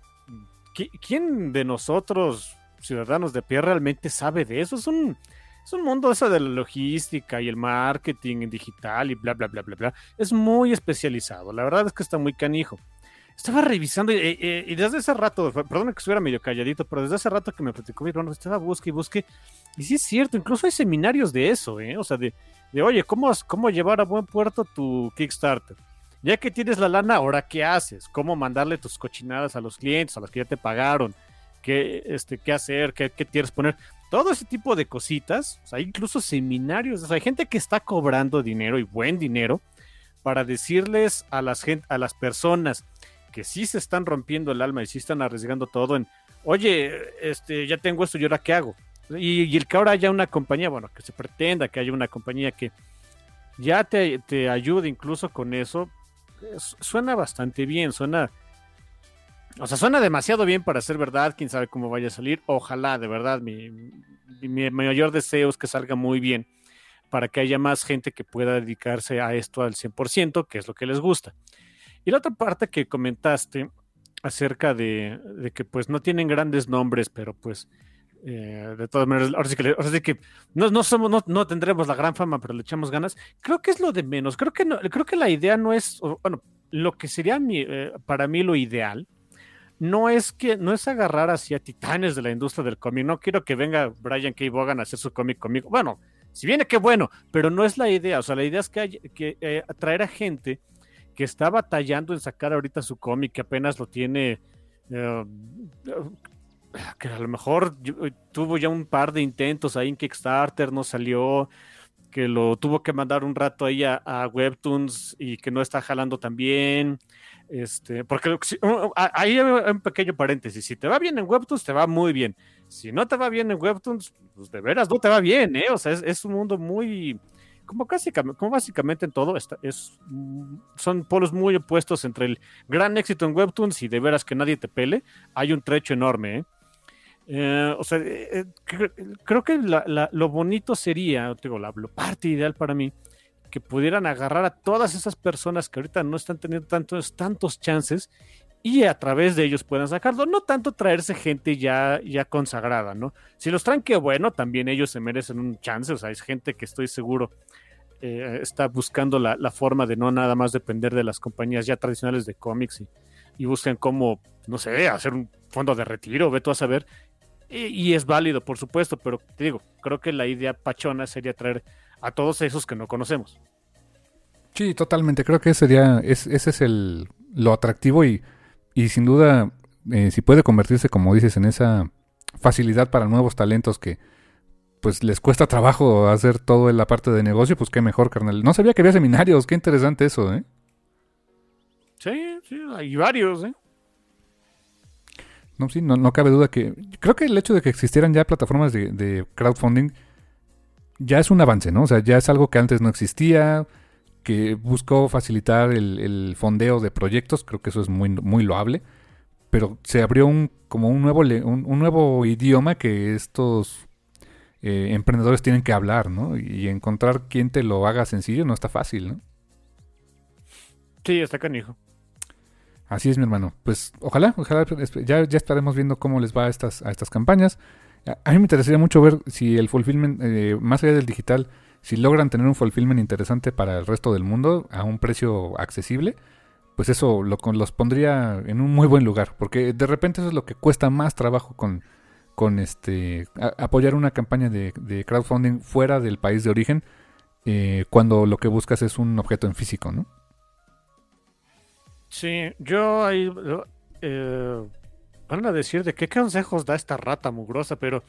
¿quién de nosotros, ciudadanos de pie, realmente sabe de eso? Es un, es un mundo eso de la logística y el marketing digital y bla, bla, bla, bla, bla. Es muy especializado. La verdad es que está muy canijo. Estaba revisando y, desde ese rato, perdón que estuviera medio calladito, pero desde ese rato que me platicó mi hermano, estaba busque y busque. Y sí es cierto, incluso hay seminarios de eso, ¿eh? O sea, de, de oye, ¿cómo, ¿cómo llevar a buen puerto tu Kickstarter? Ya que tienes la lana, ahora qué haces? ¿Cómo mandarle tus cochinadas a los clientes, a los que ya te pagaron? ¿Qué, este, qué hacer? ¿Qué, qué quieres poner? Todo ese tipo de cositas. Hay incluso seminarios. O sea, hay gente que está cobrando dinero y buen dinero para decirles a las, gente, a las personas que sí se están rompiendo el alma y sí están arriesgando todo en, oye, este, ya tengo esto, ¿y ahora qué hago? Y, el que ahora haya una compañía, bueno, que se pretenda que haya una compañía que ya te, te ayude incluso con eso, suena bastante bien, suena... O sea, suena demasiado bien para ser verdad, quién sabe cómo vaya a salir. Ojalá, de verdad, mi, mi mayor deseo es que salga muy bien para que haya más gente que pueda dedicarse a esto al 100%, que es lo que les gusta. Y la otra parte que comentaste acerca de, que pues no tienen grandes nombres, pero pues eh, de todas maneras, ahora sí que, ahora sí que no, no, somos, no, tendremos la gran fama, pero le echamos ganas. Creo que es lo de menos. Creo que, no, creo que la idea no es, bueno, lo que sería eh, para mí lo ideal, no es que no es agarrar así a titanes de la industria del cómic. No quiero que venga Brian K. Vaughan a hacer su cómic conmigo. Bueno, si viene, qué bueno, pero no es la idea. O sea, la idea es que, hay, que eh, atraer a gente que está batallando en sacar ahorita su cómic, que apenas lo tiene que a lo mejor eh, tuvo ya un par de intentos ahí en Kickstarter, no salió, que lo tuvo que mandar un rato ahí a, Webtoons y que no está jalando tan bien. Este, porque ahí hay un pequeño paréntesis, si te va bien en Webtoons, te va muy bien. Si no te va bien en Webtoons, pues de veras no te va bien, ¿eh? O sea, es, un mundo muy, como casi, como básicamente en todo, es, son polos muy opuestos entre el gran éxito en Webtoons y de veras que nadie te pele. Hay un trecho enorme, ¿eh? Eh, o sea, eh, eh, creo que lo bonito sería, digo, la, parte ideal para mí, que pudieran agarrar a todas esas personas que ahorita no están teniendo tantos, tantos chances y a través de ellos puedan sacarlo. No tanto traerse gente ya, ya consagrada, ¿no? Si los traen, que bueno, también ellos se merecen un chance. O sea, es gente que estoy seguro está buscando la, forma de no nada más depender de las compañías ya tradicionales de cómics y, buscan cómo, no sé, hacer un fondo de retiro, ve tú a saber, y, es válido, por supuesto, pero te digo, creo que la idea pachona sería traer a todos esos que no conocemos. Sí, totalmente. Creo que sería, ese es el, lo atractivo y, y sin duda, eh, si puede convertirse, como dices, en esa facilidad para nuevos talentos que pues les cuesta trabajo hacer todo la parte de negocio, pues qué mejor, carnal. No sabía que había seminarios, qué interesante eso, ¿eh? Sí, sí, hay varios, ¿eh? No, sí, no, cabe duda que. Creo que el hecho de que existieran ya plataformas de, crowdfunding ya es un avance, ¿no? O sea, ya es algo que antes no existía, que buscó facilitar el, fondeo de proyectos, creo que eso es muy, muy loable. Pero se abrió un, como un nuevo, un, nuevo idioma que estos eh, emprendedores tienen que hablar, ¿no? Y encontrar quien te lo haga sencillo no está fácil, ¿no? Sí, está canijo. Así es, mi hermano. Pues ojalá, ojalá, ya, ya estaremos viendo cómo les va a estas, a estas campañas. A mí me interesaría mucho ver si el fulfillment, eh, más allá del digital, si logran tener un fulfillment interesante para el resto del mundo a un precio accesible, pues eso lo, los pondría en un muy buen lugar, porque de repente eso es lo que cuesta más trabajo con, con este apoyar una campaña de, crowdfunding fuera del país de origen, eh, cuando lo que buscas es un objeto en físico, ¿no? Sí, yo ahí eh, van a decir de qué consejos da esta rata mugrosa, pero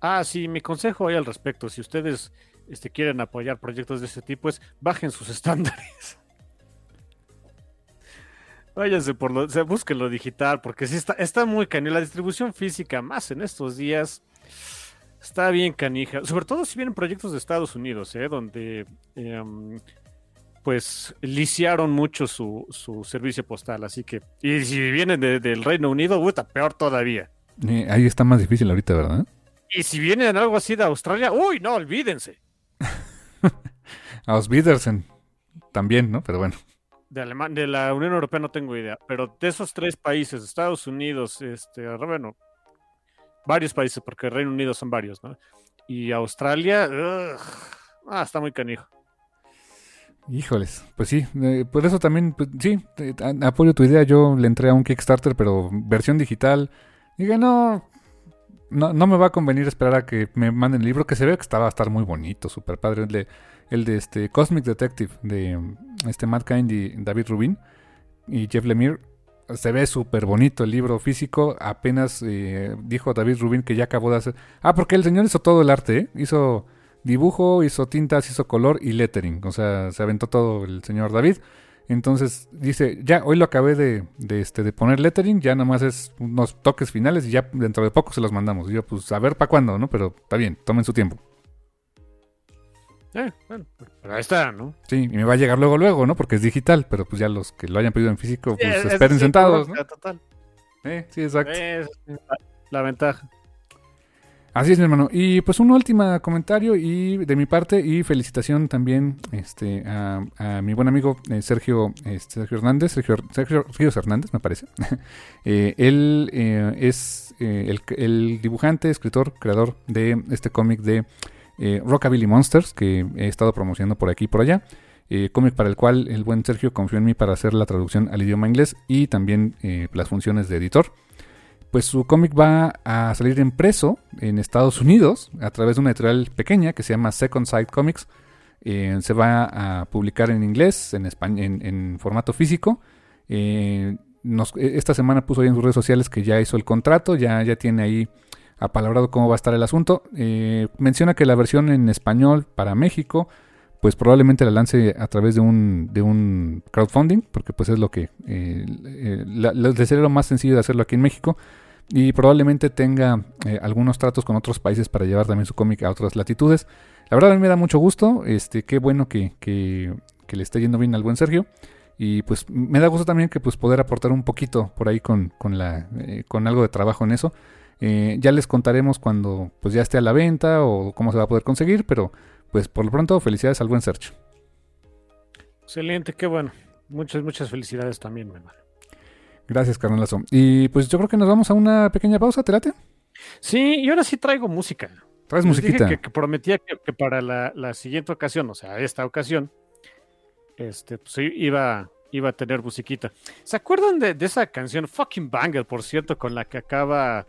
ah, sí, mi consejo ahí al respecto, si ustedes este, quieren apoyar proyectos de ese tipo es bajen sus (laughs) estándares. Váyanse por lo, o busquen lo digital, porque sí está, está muy canija. La distribución física, más en estos días, está bien canija. Sobre todo si vienen proyectos de Estados Unidos, ¿eh? donde em, pues liciaron mucho su, servicio postal, así que, y si vienen del Reino Unido, puta, peor todavía. ahí está más difícil ahorita, ¿verdad? Y si vienen algo así de Australia, uy, no, olvídense. (laughs) A Osvidersen también, ¿no? Pero bueno. De, de la Unión Europea no tengo idea, pero de esos tres países, Estados Unidos, este, bueno, varios países, porque Reino Unido son varios, ¿no? Y Australia, ah, está muy canijo. Híjoles, pues sí, eh, por eso también, pues, sí, apoyo tu idea. Yo le entré a un Kickstarter, pero versión digital. Dije, no, no, no me va a convenir esperar a que me manden el libro, que se ve que estaba a estar muy bonito, súper padre. El de este Cosmic Detective, de este Matt Kind y David Rubin y Jeff Lemire. Se ve súper bonito el libro físico. Apenas eh, dijo David Rubin que ya acabó de hacer. Ah, porque el señor hizo todo el arte, ¿eh? Hizo dibujo, hizo tintas, hizo color y lettering. O sea, se aventó todo el señor David. Entonces dice, ya, hoy lo acabé de, de, este, de poner lettering, ya nomás es unos toques finales y ya dentro de poco se los mandamos. Y yo, pues, a ver para cuándo, ¿no? Pero está bien, tomen su tiempo. Eh, bueno, pero ahí está, ¿no? Sí, y me va a llegar luego, luego, ¿no? Porque es digital, pero pues ya los que lo hayan pedido en físico, pues Sí, es- esperen sentados, ¿no? Total. Eh, sí, exacto. Es la, la ventaja. Así es, mi hermano. Y pues un último comentario y de mi parte y felicitación también este, a, a mi buen amigo eh, Sergio, este, Sergio Hernández, Sergio, Sergio Ríos Hernández, me parece. (laughs) Eh, él eh, es eh, el, el dibujante, escritor, creador de este cómic de eh, Rockabilly Monsters que he estado promocionando por aquí y por allá. Eh, cómic para el cual el buen Sergio confió en mí para hacer la traducción al idioma inglés y también eh, las funciones de editor pues su cómic va a salir impreso en Estados Unidos a través de una editorial pequeña que se llama Second Sight Comics. Se va a publicar en inglés, en, españ- en, formato físico. Nos- esta semana puso ahí en sus redes sociales que ya hizo el contrato, ya, ya tiene ahí apalabrado cómo va a estar el asunto. Eh, menciona que la versión en español para México, pues probablemente la lance a través de un, de un crowdfunding, porque pues es lo que eh, eh, la- la- de ser lo más sencillo de hacerlo aquí en México. Y probablemente tenga eh, algunos tratos con otros países para llevar también su cómic a otras latitudes. La verdad a mí me da mucho gusto, este, qué bueno que, le esté yendo bien al buen Sergio. Y pues me da gusto también que pues poder aportar un poquito por ahí con, con algo de trabajo en eso. Eh, ya les contaremos cuando pues ya esté a la venta o cómo se va a poder conseguir, pero pues por lo pronto felicidades al buen Sergio. Excelente, qué bueno. Muchas, muchas felicidades también, mi hermano. Gracias, carnalazo. Y pues yo creo que nos vamos a una pequeña pausa, ¿te late? Sí, y ahora sí traigo música. Traes Les dije musiquita. que, que prometía que, que para la, la siguiente ocasión, o sea, esta ocasión, este, pues iba, iba a tener musiquita. ¿Se acuerdan de, de esa canción Fucking Banger, por cierto, con la que acaba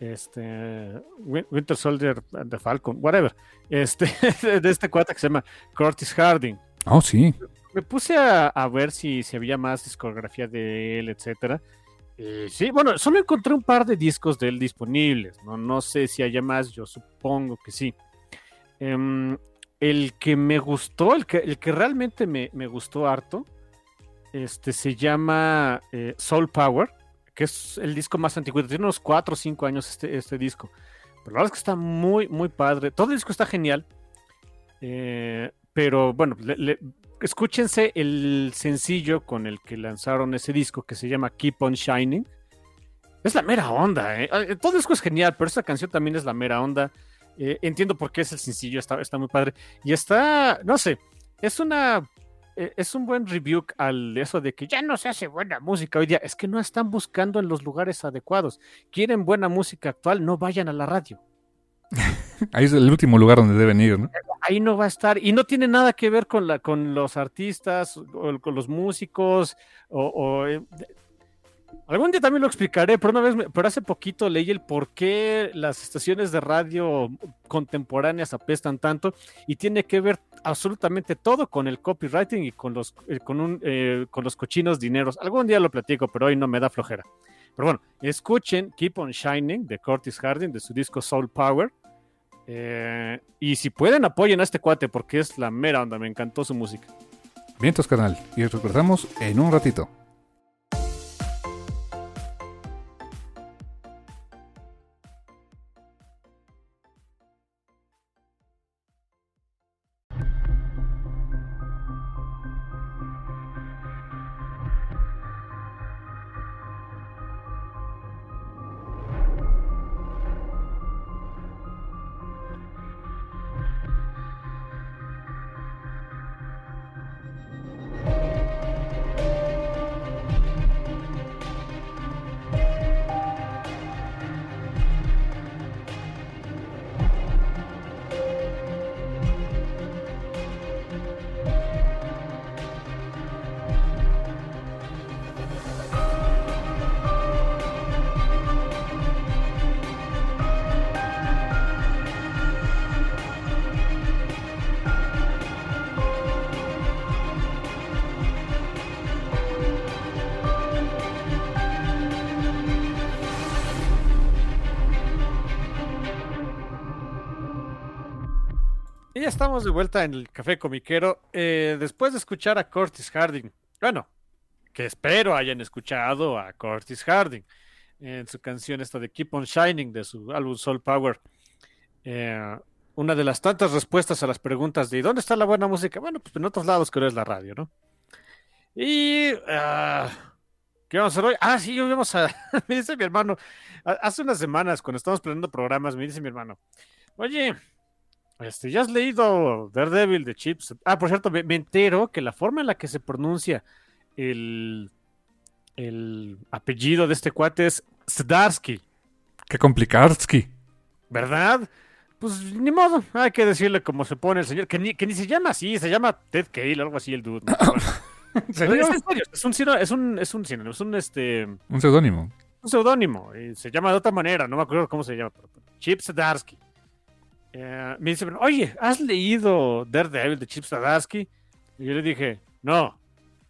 este Win- Winter Soldier and the Falcon, whatever, este, (laughs) de este cuate que se llama Curtis Harding? Oh, sí. Me puse a, a ver si, si había más discografía de él, etcétera. Y sí, bueno, solo encontré un par de discos de él disponibles. No, no sé si haya más, yo supongo que sí. Em, el que me gustó, el que, el que realmente me, me gustó harto, este se llama eh, Soul Power, que es el disco más antiguo. Tiene unos 4 o 5 años este, este disco. Pero la verdad es que está muy, muy padre. Todo el disco está genial. Eh, pero bueno, escúchense el sencillo con el que lanzaron ese disco que se llama Keep on Shining. Es la mera onda, ¿eh? Eh, Todo el disco es genial, pero esta canción también es la mera onda. Eh, entiendo por qué es el sencillo, está, está muy padre. Y está, no sé, es una. Eh, Es un buen review al eso de que ya no se hace buena música hoy día. Es que no están buscando en los lugares adecuados. Quieren buena música actual, no vayan a la radio. (laughs) Ahí es el último lugar donde deben ir, ¿no? ahí no va a estar y no tiene nada que ver con la con los artistas o con los músicos o, o, eh, algún día también lo explicaré pero una vez me- pero hace poquito leí el por qué las estaciones de radio contemporáneas apestan tanto y tiene que ver absolutamente todo con el copywriting y con los eh, con un eh, con los cochinos dineros algún día lo platico pero hoy no me da flojera pero bueno escuchen Keep on Shining de Curtis Harding de su disco Soul Power eh, y si pueden, apoyen a este cuate porque es la mera onda. Me encantó su música. Vientos, carnal. Y regresamos en un ratito. Estamos de vuelta en el Café Comiquero. Eh, después de escuchar a Curtis Harding, bueno, que espero hayan escuchado a Curtis Harding en su canción esta de Keep on Shining de su álbum Soul Power. Eh, una de las tantas respuestas a las preguntas de ¿dónde está la buena música? Bueno, pues en otros lados que es la radio, ¿no? Y... ah, ¿Qué vamos a hacer hoy? Ah, sí, hoy vamos a... (laughs) me dice mi hermano, hace unas semanas cuando estábamos planeando programas, me dice mi hermano, oye, este, ¿ya has leído Daredevil de Chips? Ah, por cierto, me, me entero que la forma en la que se pronuncia el, el apellido de este cuate es Zdarsky, Qué complicarsky. ¿verdad? Pues ni modo, hay que decirle cómo se pone el señor, que ni, que ni se llama así, se llama Ted Cale, algo así el dude. Es, un es un es un es un este Un seudónimo. un seudónimo y se llama de otra manera, no me acuerdo cómo se llama, pero Chip Zdarsky. Eh, me dice, oye, ¿has leído Daredevil de Chip Zdarsky? Y yo le dije, no.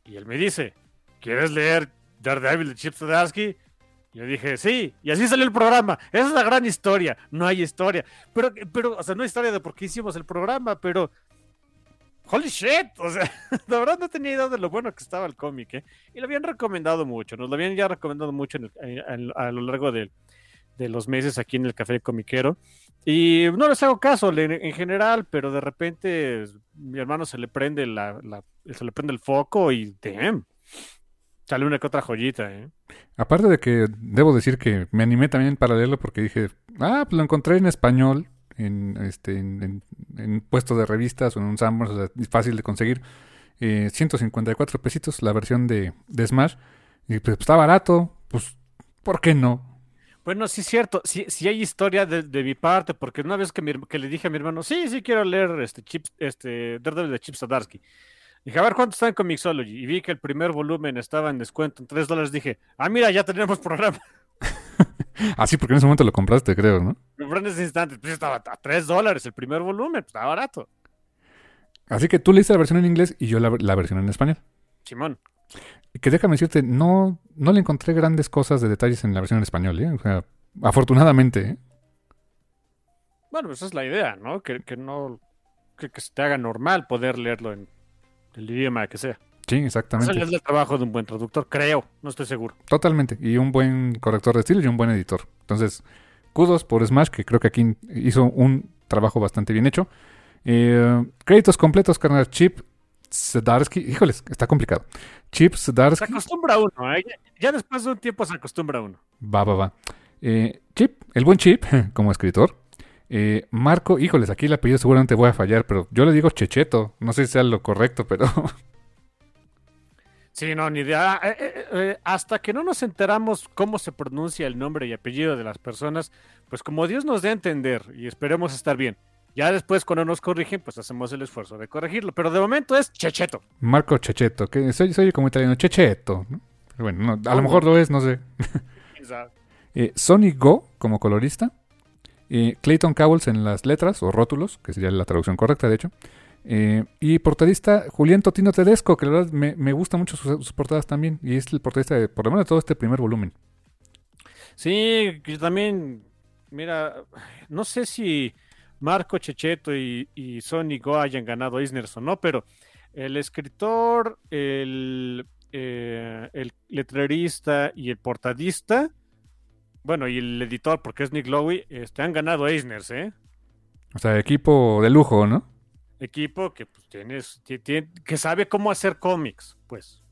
Y él me dice, ¿quieres leer Daredevil de Chip Zdarsky? Y yo dije, sí, y así salió el programa. Esa es la gran historia. No hay historia. Pero, pero, o sea, no hay historia de por qué hicimos el programa, pero. Holy shit, o sea, (laughs) la verdad no tenía idea de lo bueno que estaba el cómic, ¿eh? Y lo habían recomendado mucho, nos lo habían ya recomendado mucho en el- eh, en- a lo largo de, de los meses aquí en el Café Comiquero. Y no les hago caso en general, pero de repente mi hermano se le prende la, se le prende el foco y damn, sale una que otra joyita, ¿eh? Aparte de que debo decir que me animé también para leerlo porque dije, ah, pues lo encontré en español, en este, en, en- en de revistas o en un es fácil de conseguir. Eh, 154 pesitos la versión de, de Smash. Y pues está barato, pues, ¿por qué no? Bueno, sí es cierto, sí, sí hay historia de, de mi parte, porque una vez que, mi que le dije a mi hermano, sí, sí quiero leer este Chips, este Daredevil de Chip Zdarsky. Dije, a ver cuánto está en Comixology. Y vi que el primer volumen estaba en descuento en 3 dólares. Dije, ah, mira, ya tenemos (laughs) programa. Ah, sí, porque en ese momento lo compraste, creo, ¿no? Me compré en ese instante, pues estaba a 3 dólares el primer volumen, pues estaba barato. Así que tú leíste la versión en inglés y yo la, la versión en español. Simón. Que déjame decirte, no, no le encontré grandes cosas de detalles en la versión en español, ¿eh? O sea, afortunadamente, ¿eh? Bueno, pues esa es la idea, ¿no? Que, que no, que, que se te haga normal poder leerlo en el idioma que sea. Sí, Eso exactamente. es el trabajo de un buen traductor, creo, no estoy seguro. Totalmente. Y un buen corrector de estilo y un buen editor. Entonces, kudos por Smash, que creo que aquí hizo un trabajo bastante bien hecho. Eh, créditos completos, carnal. Chip Zdarsky. Híjoles, está complicado. Chip Se Zdarsky. acostumbra uno, ¿eh? ya, después de un tiempo se acostumbra uno. Va, va, va. Eh, Chip, el buen Chip, (laughs) como escritor. Eh, Marco, híjoles, aquí el apellido seguramente voy a fallar, pero yo le digo Checheto. No sé si sea lo correcto, pero (laughs) Sí, no, ni idea. Ah, eh, eh, eh, hasta que no nos enteramos cómo se pronuncia el nombre y apellido de las personas, pues como Dios nos dé a entender y esperemos estar bien. Ya después, cuando nos corrigen, pues hacemos el esfuerzo de corregirlo. Pero de momento es Checheto. Marco Checheto, que soy, soy como italiano, Checheto. ¿no? Pero bueno, no, a lo mejor lo es, no sé. (laughs) ¿Quién sabe? Eh, Sonny Go como colorista. Eh, Clayton Cowles en las letras o rótulos, que sería la traducción correcta, de hecho. Eh, y portadista Julián Totino Tedesco, que la verdad me, me gusta mucho sus, sus portadas también. Y es el portadista de, por lo menos, de todo este primer volumen. Sí, que yo también, mira, no sé si Marco Checheto y, y Sonny Go hayan ganado Eisners o no, pero el escritor, el, eh, el letrerista y el portadista, bueno, y el editor, porque es Nick Lowy, este, han ganado Eisners, ¿eh? O sea, equipo de lujo, ¿no? Equipo que pues, tienes, que sabe cómo hacer cómics, pues.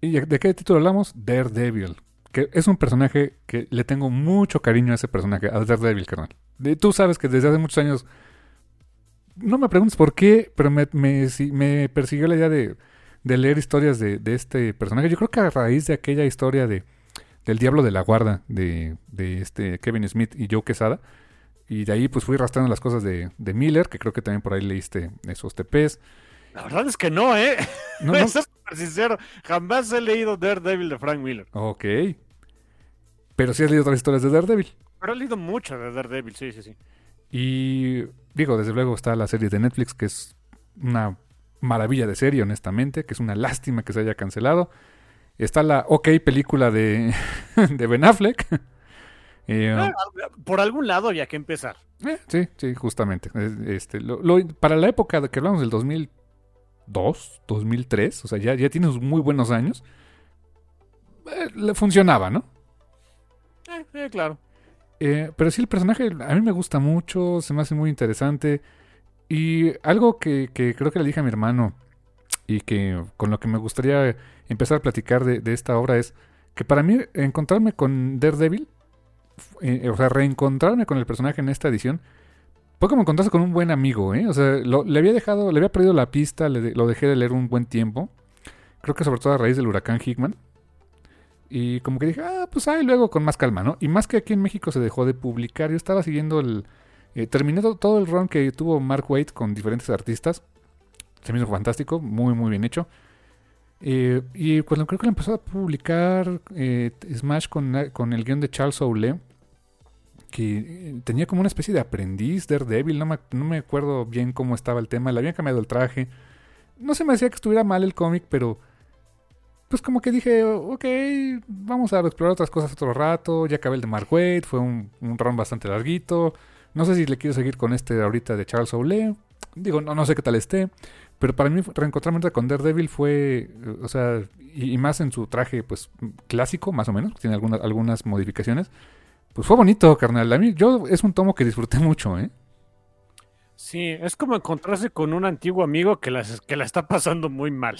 ¿Y de qué título hablamos? Daredevil. Que es un personaje que le tengo mucho cariño a ese personaje, a Daredevil, carnal. De- tú sabes que desde hace muchos años. No me preguntes por qué, pero me, me, sí- me persiguió la idea de, de leer historias de, de este personaje. Yo creo que a raíz de aquella historia de del Diablo de la Guarda de, de este Kevin Smith y Joe Quesada. Y de ahí pues fui arrastrando las cosas de, de Miller, que creo que también por ahí leíste esos TPs. La verdad es que no, ¿eh? No, (laughs) no. ser súper sincero, jamás he leído Daredevil de Frank Miller. Ok. Pero sí has leído otras historias de Daredevil. Pero he leído mucho de Daredevil, sí, sí, sí. Y digo, desde luego está la serie de Netflix, que es una maravilla de serie, honestamente, que es una lástima que se haya cancelado. Está la OK película de, (laughs) de Ben Affleck. (laughs) Eh, Ah, Por algún lado había que empezar. eh, sí, sí, justamente. Es- Este, lo- lo- para la época de que hablamos del 2002, 2003, o sea, ya, ya tiene sus muy buenos años, eh, le funcionaba, ¿no? Eh, claro. Eh, pero sí, el personaje a mí me gusta mucho, se me hace muy interesante. Y algo que, que creo que le dije a mi hermano y que con lo que me gustaría empezar a platicar de, esta obra es que para mí encontrarme con Daredevil, eh, o sea, reencontrarme con el personaje en esta edición, fue como encontrarse con un buen amigo, ¿eh? O sea, le había dejado, le había perdido la pista, le lo dejé de leer un buen tiempo. Creo que sobre todo a raíz del huracán Hickman. Y como que dije, ah, pues ahí luego con más calma, ¿no? Y más que aquí en México se dejó de publicar, yo estaba siguiendo el... eh, terminé to- todo el run que tuvo Mark Waid con diferentes artistas. Se me hizo fantástico, muy, muy bien hecho. Eh, y cuando creo que lo empezó a publicar eh, Smash con, con el guion de Charles Soule, que eh, tenía como una especie de aprendiz Daredevil, no me, no me acuerdo bien cómo estaba el tema, le habían cambiado el traje. No se me decía que estuviera mal el cómic, pero pues como que dije, ok, vamos a explorar otras cosas otro rato. Ya acabé el de Mark Waid, fue un, un run bastante larguito. No sé si le quiero seguir con este ahorita de Charles Soule. Digo, no, no sé qué tal esté. Pero para mí reencontrarme con Daredevil fue, o sea, y, y más en su traje, pues, clásico, más o menos, tiene algunas, algunas modificaciones. Pues fue bonito, carnal. A mí, yo, es un tomo que disfruté mucho, ¿eh? Sí, es como encontrarse con un antiguo amigo que, las, que la está pasando muy mal.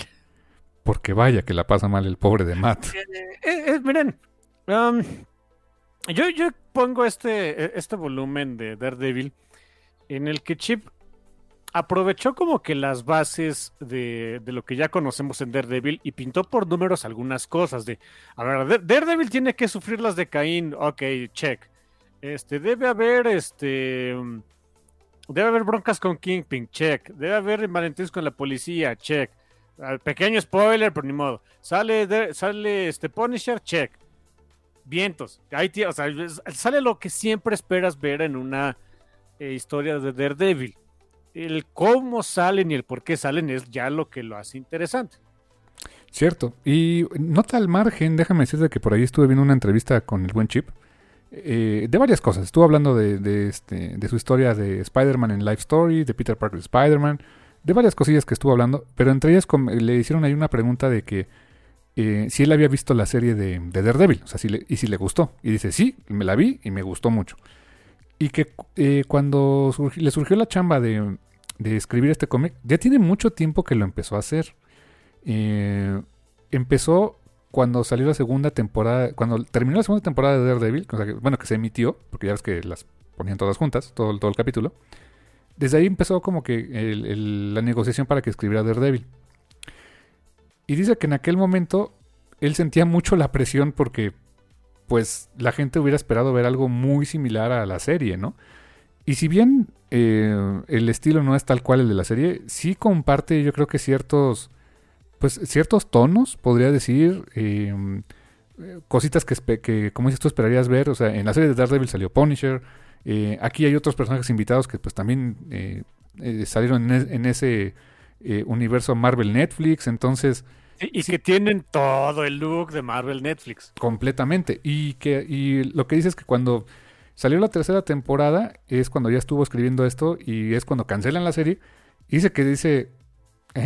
Porque vaya que la pasa mal el pobre de Matt. Eh, eh, miren, um, yo, yo pongo este, este volumen de Daredevil en el que Chip aprovechó como que las bases de, de lo que ya conocemos en Daredevil y pintó por números algunas cosas de, a ver, Dare- Daredevil tiene que sufrir las de Caín, ok, check. Este, debe haber, este, um, debe haber broncas con Kingpin, check. Debe haber malentendidos con la policía, check. Pequeño spoiler, pero ni modo. Sale, sale este Punisher, check. Vientos. Ahí o sale lo que siempre esperas ver en una eh, historia de Daredevil. El cómo salen y el por qué salen es ya lo que lo hace interesante. Cierto. Y nota al margen, déjame decirte que por ahí estuve viendo una entrevista con el buen Chip. eh, de varias cosas. Estuvo hablando de, de, este, de su historia de Spider-Man en Life Story, de Peter Parker Spider-Man, de varias cosillas que estuvo hablando. Pero entre ellas le hicieron ahí una pregunta de que eh, si él había visto la serie de, de Daredevil. O sea, si le- y si le gustó. Y dice, sí, me la vi y me gustó mucho. Y que eh, cuando le surgió la chamba de, escribir este cómic, ya tiene mucho tiempo que lo empezó a hacer. Eh, empezó cuando salió la segunda temporada, cuando terminó la segunda temporada de Daredevil, bueno, que se emitió, porque ya ves que las ponían todas juntas, todo el capítulo. Desde ahí empezó como que la negociación para que escribiera Daredevil. Y dice que en aquel momento él sentía mucho la presión porque pues la gente hubiera esperado ver algo muy similar a la serie, ¿no? Y si bien eh, el estilo no es tal cual el de la serie, sí comparte yo creo que ciertos, pues ciertos tonos, podría decir, eh, eh, cositas que, como dices tú, esperarías ver. O sea, en la serie de Daredevil salió Punisher. Eh, aquí hay otros personajes invitados que pues también eh, eh, salieron en, en ese universo Marvel Netflix. Entonces, Y, y que tienen todo el look de Marvel Netflix. completamente. Y que y lo que dice es que cuando salió la tercera temporada es cuando ya estuvo escribiendo esto y es cuando cancelan la serie. Dice que dice,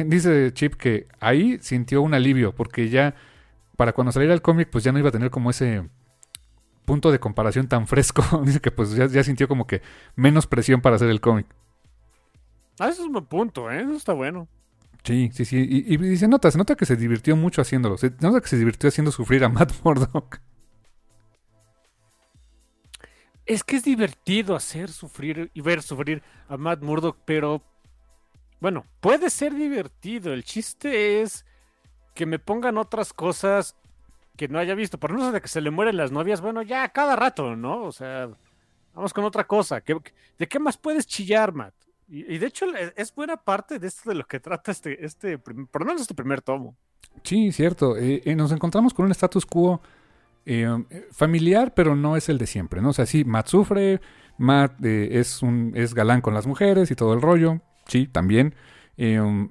dice Chip que ahí sintió un alivio porque ya para cuando saliera el cómic pues ya no iba a tener como ese punto de comparación tan fresco. (laughs) dice que pues ya, ya sintió como que menos presión para hacer el cómic. Ah, ese es un buen punto, ¿eh? Eso está bueno. Sí, sí, sí. Y, y se nota, se nota que se divirtió mucho haciéndolo. Se nota que se divirtió haciendo sufrir a Matt (laughs) Murdock. Es que es divertido hacer sufrir y ver sufrir a Matt Murdock, pero bueno, puede ser divertido. El chiste es que me pongan otras cosas que no haya visto. Por no de que se le mueren las novias, bueno, ya cada rato, ¿no? O sea, vamos con otra cosa. ¿Qué- ¿De qué más puedes chillar, Matt? Y, de hecho es- es buena parte de esto de lo que trata este, este, por lo menos este primer tomo. Sí, cierto. Eh, eh, nos encontramos con un status quo eh, familiar, pero no es el de siempre, ¿no? O sea, sí, Matt sufre, Matt es, un, es galán con las mujeres y todo el rollo, sí, también.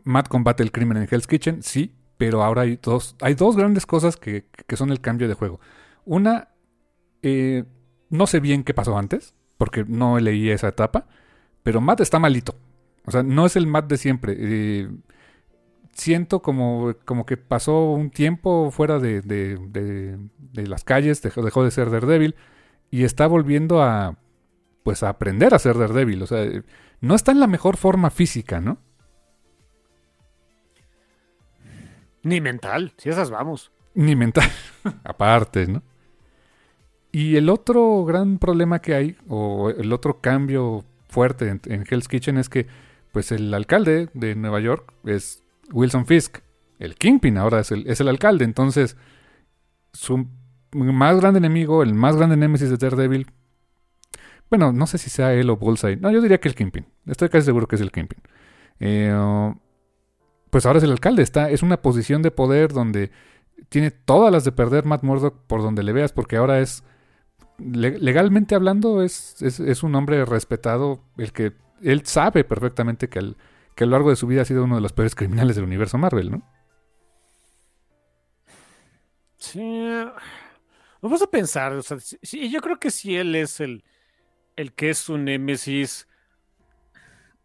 Matt combate el crimen en Hell's Kitchen, sí, pero ahora hay dos, hay dos grandes cosas que, que son el cambio de juego. Una, eh, No sé bien qué pasó antes, porque no leí esa etapa, pero Matt está malito. O sea, no es el Matt de siempre. Eh, siento como, como que pasó un tiempo fuera de, de, de, las calles, dejó, dejó, de ser Daredevil y está volviendo a pues a aprender a ser Daredevil. O sea, no está en la mejor forma física, ¿no? Ni mental, si esas vamos. Ni mental, (laughs) aparte, ¿no? Y el otro gran problema que hay, o el otro cambio fuerte en, Hell's Kitchen es que, pues el alcalde de Nueva York es Wilson Fisk. El Kingpin ahora es el, es el alcalde. Entonces, su más grande enemigo, el más grande némesis de Daredevil. Bueno, no sé si sea él o Bullseye. No, yo diría que el Kingpin. Estoy casi seguro que es el Kingpin. Eh, pues ahora es el alcalde. Está, es una posición de poder donde tiene todas las de perder Matt Murdock por donde le veas, porque ahora es. legalmente hablando, es, es, un hombre respetado. El que. Él sabe perfectamente que el que a lo largo de su vida ha sido uno de los peores criminales del universo Marvel, ¿no? Sí. Vamos a pensar, o sea, sí, yo creo que si él es el, el que es su némesis,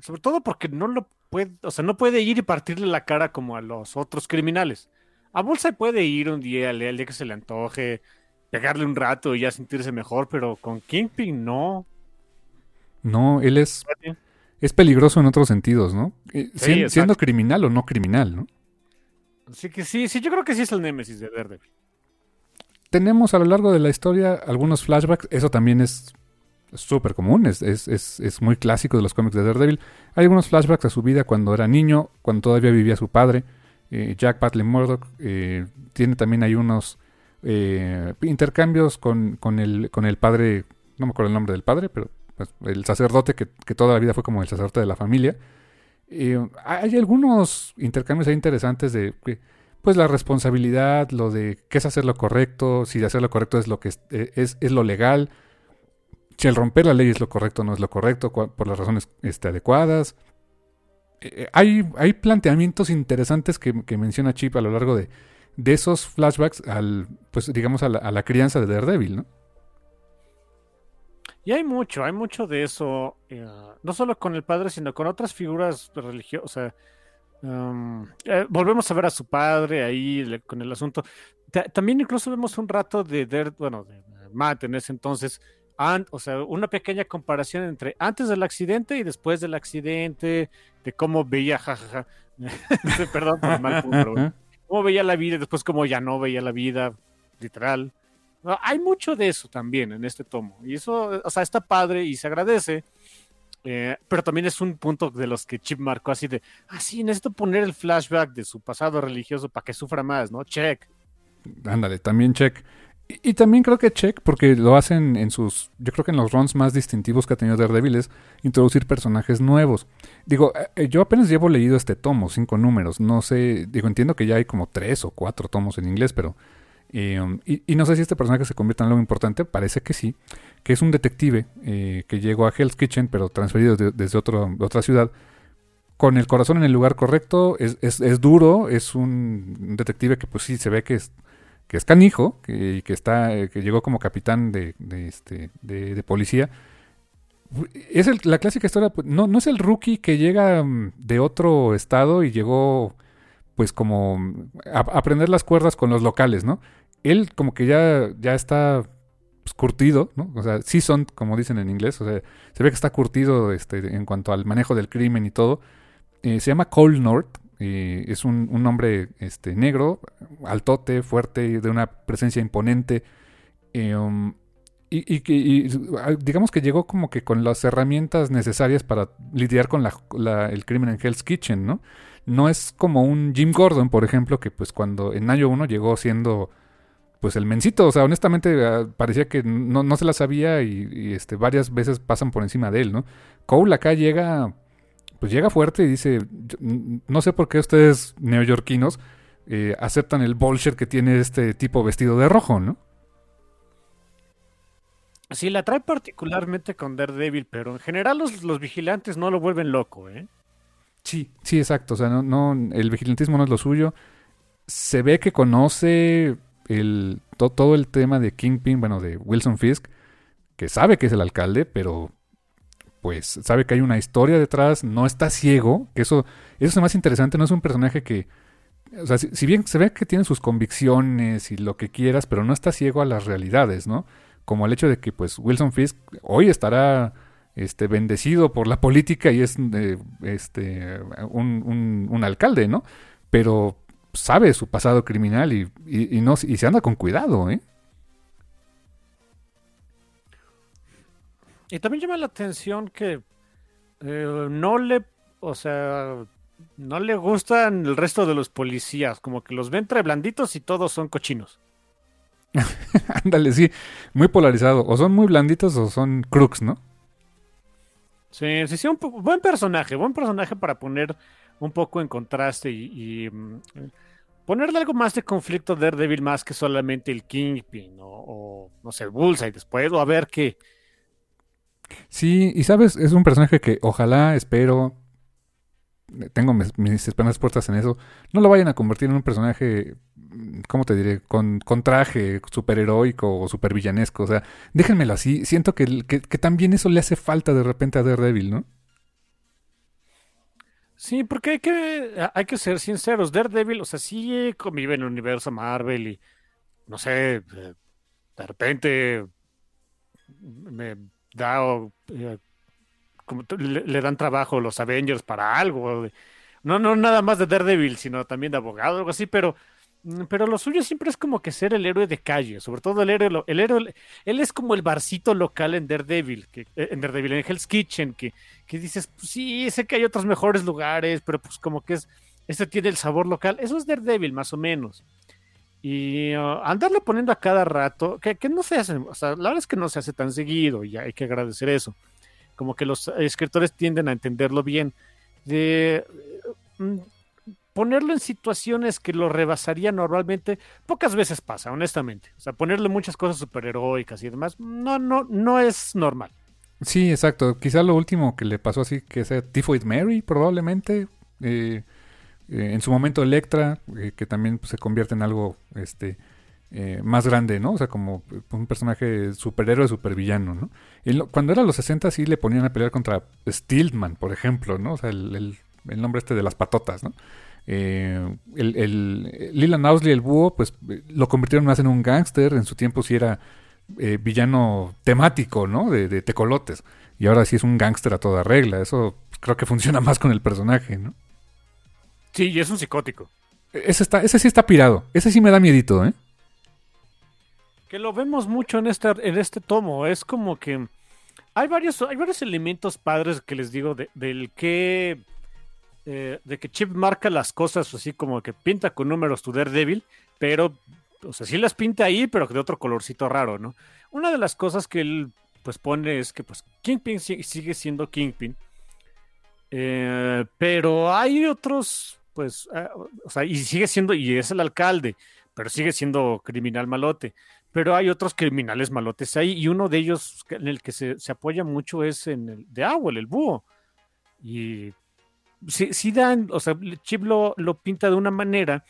sobre todo porque no lo puede, o sea, no puede ir y partirle la cara como a los otros criminales. A Bolsa puede ir un día, al día que se le antoje, pegarle un rato y ya sentirse mejor, pero con Kingpin no. No, él es es peligroso en otros sentidos, ¿no? Eh, siendo, criminal o no criminal, ¿no? Así que sí, sí, yo creo que sí es el némesis de Daredevil. Tenemos a lo largo de la historia algunos flashbacks, eso también es súper común, es, es, es, muy clásico de los cómics de Daredevil. Hay algunos flashbacks a su vida cuando era niño, cuando todavía vivía su padre, eh, Jack Batley Murdoch. Eh, tiene también hay unos intercambios con, con, el, con el padre, no me acuerdo el nombre del padre, pero pues, el sacerdote que, toda la vida fue como el sacerdote de la familia. hay algunos intercambios interesantes de pues la responsabilidad, lo de qué es hacer lo correcto, si hacer lo correcto es lo que es, es, lo legal, si el romper la ley es lo correcto o no es lo correcto, por las razones este, adecuadas. Eh, eh, hay, hay planteamientos interesantes que, menciona Chip a lo largo de, de esos flashbacks al, pues digamos, a la, crianza de Daredevil, ¿no? Y hay mucho, hay mucho de eso, eh, no solo con el padre, sino con otras figuras religiosas. Eh, volvemos a ver a su padre ahí con el asunto. también incluso vemos un rato de, bueno, de Matt en ese entonces, o sea, una pequeña comparación entre antes del accidente y después del accidente, de cómo veía, jajaja, (laughs) perdón por el mal punto, cómo veía la vida y después cómo ya no veía la vida, literal. Hay mucho de eso también en este tomo. Y eso, o sea, está padre y se agradece. Eh, pero también es un punto de los que Chip marcó así de, ah, sí, necesito poner el flashback de su pasado religioso para que sufra más, ¿no? Check. Ándale, también check. Y, también creo que check, porque lo hacen en sus, yo creo que en los runs más distintivos que ha tenido Daredevil es introducir personajes nuevos. Digo, eh, yo apenas llevo leído este tomo, cinco números, no sé, digo, entiendo que ya hay como tres o cuatro tomos en inglés, pero Um, y, no sé si este personaje se convierte en algo importante, parece que sí, que es un detective eh, que llegó a Hell's Kitchen, pero transferido desde otra ciudad, con el corazón en el lugar correcto, es, es, duro, es un detective que pues sí se ve que es, que es canijo, que, que está, eh, que llegó como capitán de, este, de, policía. Es la clásica historia, pues, no, no es el rookie que llega mm, de otro estado y llegó pues como a, aprender las cuerdas con los locales, ¿no? él como que ya, ya está pues, curtido, ¿no? O sea, sí son, como dicen en inglés, o sea, se ve que está curtido este, en cuanto al manejo del crimen y todo. Eh, se llama Cole North, eh, es un, un, hombre este, negro, altote, fuerte, de una presencia imponente. Eh, um, y, y, digamos que llegó como que con las herramientas necesarias para lidiar con la, el crimen en Hell's Kitchen, ¿no? No es como un Jim Gordon, por ejemplo, que pues cuando en año 1 llegó siendo pues el mencito, o sea, honestamente ah, parecía que no, se la sabía y, este, varias veces pasan por encima de él, ¿no? Cole acá llega, pues llega fuerte y dice, no sé por qué ustedes neoyorquinos eh, aceptan el bullshit que tiene este tipo vestido de rojo, ¿no? Sí, la trae particularmente con Daredevil, pero en general los, los vigilantes no lo vuelven loco, ¿eh? Sí, sí, exacto, o sea, no, no, el vigilantismo no es lo suyo. Se ve que conoce el, todo el tema de Kingpin, bueno, de Wilson Fisk, que sabe que es el alcalde, pero pues sabe que hay una historia detrás, no está ciego, que eso, eso es más interesante, no es un personaje que, o sea, si, bien se ve que tiene sus convicciones y lo que quieras, pero no está ciego a las realidades, ¿no? Como el hecho de que pues Wilson Fisk hoy estará este, bendecido por la política y es eh, este, un, un, alcalde, ¿no? Pero sabe su pasado criminal y, y, no, y se anda con cuidado, ¿eh? Y también llama la atención que eh, no le, o sea, no le gustan el resto de los policías, como que los ve entre blanditos y todos son cochinos. (laughs) Ándale, sí, muy polarizado. O son muy blanditos o son crooks, ¿no? Sí, sí, sí, un buen personaje, buen personaje para poner un poco en contraste y, mm, ponerle algo más de conflicto a Daredevil más que solamente el Kingpin o, o no sé, el Bullseye después, o a ver qué, Sí, y sabes, es un personaje que ojalá, espero, tengo mis, esperanzas puestas en eso, no lo vayan a convertir en un personaje, ¿cómo te diré? Con, con traje superheroico o supervillanesco. O sea, déjenmelo así. Siento que, que, también eso le hace falta de repente a Daredevil, ¿no? Sí, porque hay que, hay que ser sinceros. Daredevil, o sea, sí convive en el universo Marvel y, no sé, de repente me da eh, como le, dan trabajo los Avengers para algo. No, no nada más de Daredevil, sino también de abogado, algo así, pero, mm, pero lo suyo siempre es como que ser el héroe de calle, sobre todo el héroe, el héroe, él es como el barcito local en Daredevil, que, eh, en Daredevil, en Hell's Kitchen, que, que dices, pues sí, sé que hay otros mejores lugares, pero pues como que es, este tiene el sabor local, eso es Daredevil, más o menos. Y uh, andarlo poniendo a cada rato, que, no se hace, o sea, la verdad es que no se hace tan seguido y hay que agradecer eso. Como que los escritores tienden a entenderlo bien. De mm, ponerlo en situaciones que lo rebasaría normalmente, pocas veces pasa, honestamente. O sea, ponerle muchas cosas superheroicas y demás, no, no, no es normal. Sí, exacto. Quizá lo último que le pasó así, que sea Tifoid Mary, probablemente. Eh, eh, en su momento Electra, eh, que también pues, se convierte en algo este eh, más grande, ¿no? O sea, como un personaje superhéroe, supervillano, ¿no? Cuando era los 60 sí le ponían a pelear contra Steelman, por ejemplo, ¿no? O sea, el, nombre este de las patotas, ¿no? el, el Leland Owsley, el búho, pues lo convirtieron más en un gángster, en su tiempo sí era villano temático, ¿no? De, de, tecolotes. Y ahora sí es un gángster a toda regla. Eso creo que funciona (laughs) más con el personaje, ¿no? Sí, y es un psicótico. Ese, está, ese sí está pirado. Ese sí me da miedito, ¿eh? Que lo vemos mucho en este, en este tomo. Es como que hay varios, hay varios elementos padres que les digo del que eh, de que Chip marca las cosas así como que pinta con números tu Daredevil, pero o sea, sí las pinta ahí, pero de otro colorcito raro, ¿no? Una de las cosas que él pues pone es que pues Kingpin sigue siendo Kingpin, eh, pero hay otros pues, ah, o sea, y sigue siendo, y es el alcalde, pero sigue siendo criminal malote. Pero hay otros criminales malotes ahí, y uno de ellos en el que se, apoya mucho es en el de Owl, el búho. Y si dan, o sea, Chip lo, pinta de una manera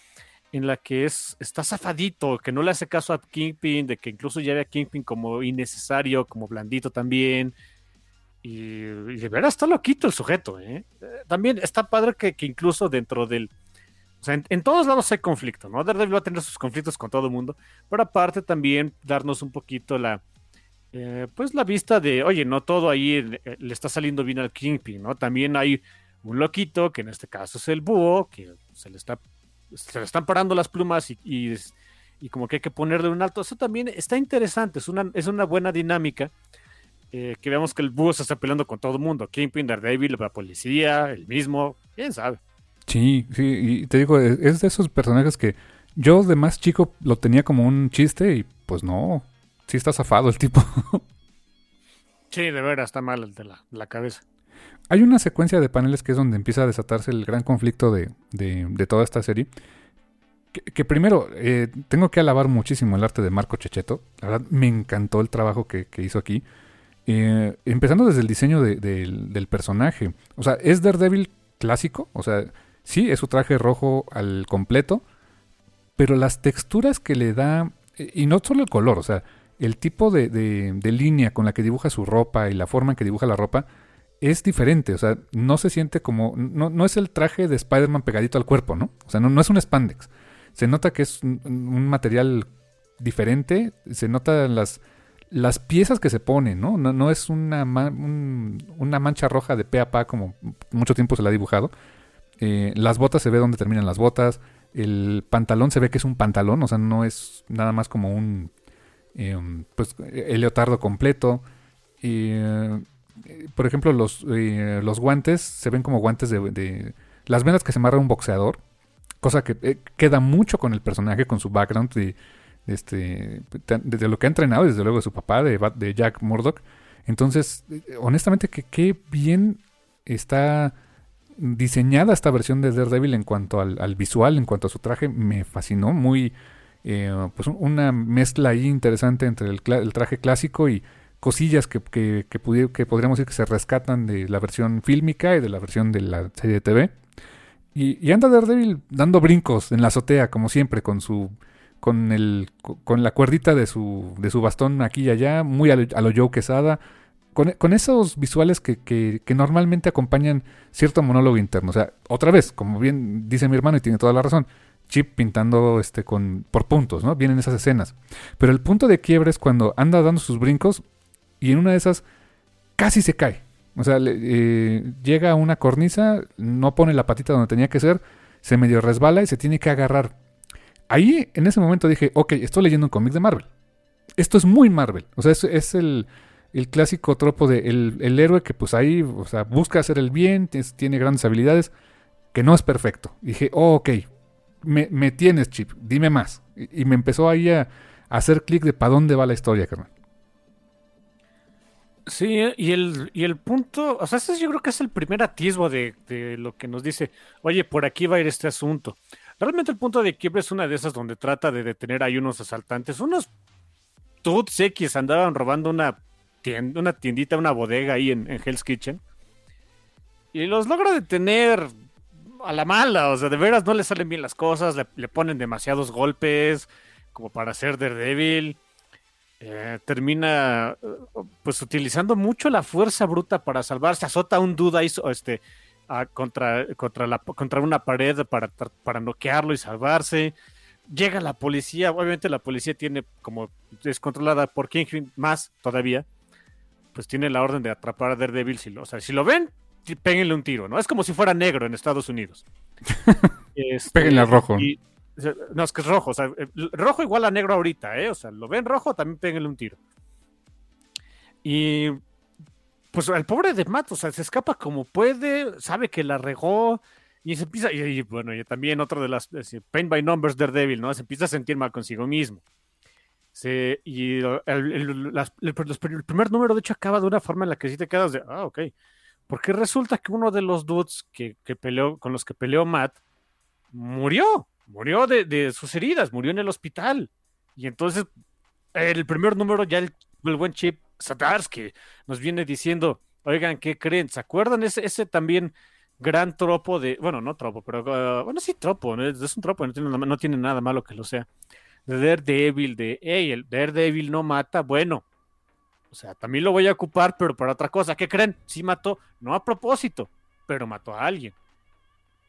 en la que es, está zafadito, que no le hace caso a Kingpin, de que incluso ya ve a Kingpin como innecesario, como blandito también. Y, de veras está loquito el sujeto, ¿eh? También está padre que, incluso dentro del... O sea, en, todos lados hay conflicto, ¿no? Daredevil va a tener sus conflictos con todo el mundo, pero aparte también darnos un poquito la... Eh, pues la vista de, oye, no todo ahí eh, le está saliendo bien al Kingpin, ¿no? También hay un loquito, que en este caso es el búho, que se le está se le están parando las plumas y, y, como que hay que ponerle un alto. Eso también está interesante, es una, es una buena dinámica eh, que vemos que el búho se está peleando con todo el mundo. Kingpin, Daredevil, la policía, el mismo, quién sabe. Sí, sí, y te digo, es de esos personajes que yo de más chico lo tenía como un chiste y pues no, sí está zafado el tipo. (laughs) sí, de veras, está mal de la, cabeza. Hay una secuencia de paneles que es donde empieza a desatarse el gran conflicto de, de, toda esta serie. Que, primero, eh, tengo que alabar muchísimo el arte de Marco Checheto. La verdad, me encantó el trabajo que, que hizo aquí. Eh, empezando desde el diseño del personaje. O sea, es Daredevil clásico. O sea, sí, es su traje rojo al completo. Pero las texturas que le da. Eh, y no solo el color, o sea, el tipo de, de, línea con la que dibuja su ropa y la forma en que dibuja la ropa es diferente. O sea, no se siente como. No, no es el traje de Spider-Man pegadito al cuerpo, ¿no? O sea, no, no es un spandex. Se nota que es un, material diferente. Se notan las, las piezas que se ponen, ¿no? No, es una, una mancha roja de pe a pa como mucho tiempo se la ha dibujado. Eh, las botas se ve donde terminan las botas. El pantalón se ve que es un pantalón, o sea, no es nada más como un. Eh, pues el leotardo completo. Eh, por ejemplo, los, los guantes se ven como guantes de, Las venas que se amarra un boxeador. Cosa que queda mucho con el personaje, con su background este, de, lo que ha entrenado, desde luego de su papá, de, Jack Murdoch. Entonces, honestamente, que qué bien está diseñada esta versión de Daredevil en cuanto al, visual, en cuanto a su traje, me fascinó. Muy, eh, pues una mezcla ahí interesante entre el, traje clásico y cosillas que, que, que, podríamos decir que se rescatan de la versión fílmica y de la versión de la serie de TV. Y, y anda Daredevil dando brincos en la azotea, como siempre, con su con el con la cuerdita de su de su bastón aquí y allá, muy a lo, a lo Joe Quesada con, esos visuales que, que, normalmente acompañan cierto monólogo interno. O sea, otra vez, como bien dice mi hermano y tiene toda la razón, Chip pintando este con por puntos, ¿no? Vienen esas escenas. Pero el punto de quiebre es cuando anda dando sus brincos y en una de esas casi se cae. O sea, eh, llega a una cornisa, no pone la patita donde tenía que ser, se medio resbala y se tiene que agarrar. Ahí, en ese momento dije, ok, estoy leyendo un cómic de Marvel. Esto es muy Marvel. O sea, es el, el clásico tropo de el, héroe que pues ahí, o sea, busca hacer el bien, tiene, grandes habilidades, que no es perfecto. dije, oh, ok, me, tienes, Chip, dime más. Y, me empezó ahí a, hacer clic de para dónde va la historia, carnal. Sí, y el, y el punto, o sea, este yo creo que es el primer atisbo de, de, lo que nos dice, oye, por aquí va a ir este asunto. Realmente el punto de quiebre es una de esas donde trata de detener ahí unos asaltantes, unos tuts X andaban robando una una tiendita, una bodega ahí en, Hell's Kitchen. Y los logra detener a la mala, o sea, de veras no le salen bien las cosas, le, ponen demasiados golpes como para ser Daredevil. Eh, termina pues utilizando mucho la fuerza bruta para salvarse, azota un duda este, contra, contra, la, contra una pared para, para noquearlo y salvarse. Llega la policía, obviamente la policía tiene como descontrolada por King más todavía pues tiene la orden de atrapar a Daredevil. Si lo, o sea, si lo ven, péguenle un tiro, ¿no? Es como si fuera negro en Estados Unidos. (laughs) este, péguenle a rojo. no, es que es rojo. O sea, rojo igual a negro ahorita, ¿eh? O sea, lo ven rojo, también péguenle un tiro. Y pues el pobre de Matt, o sea, se escapa como puede, sabe que la regó. Y se empieza, y, bueno, y también otro de las, Pain by Numbers Daredevil, ¿no? Se empieza a sentir mal consigo mismo y el, primer número, de hecho, acaba de una forma en la que sí te quedas de, ah, ok. Porque resulta que uno de los dudes que, peleó, con los que peleó Matt murió, murió de, sus heridas, murió en el hospital. Y entonces, el primer número, ya el, buen Chip Satarsky nos viene diciendo, oigan, ¿qué creen? ¿Se acuerdan ese, ese también gran tropo de, bueno, no tropo, pero, ah, bueno, sí, tropo, es un tropo, no tiene, no tiene nada malo que lo sea de Daredevil, de, hey, el Daredevil no mata, bueno, o sea, también lo voy a ocupar, pero para otra cosa. ¿Qué creen? Sí mató, no a propósito, pero mató a alguien.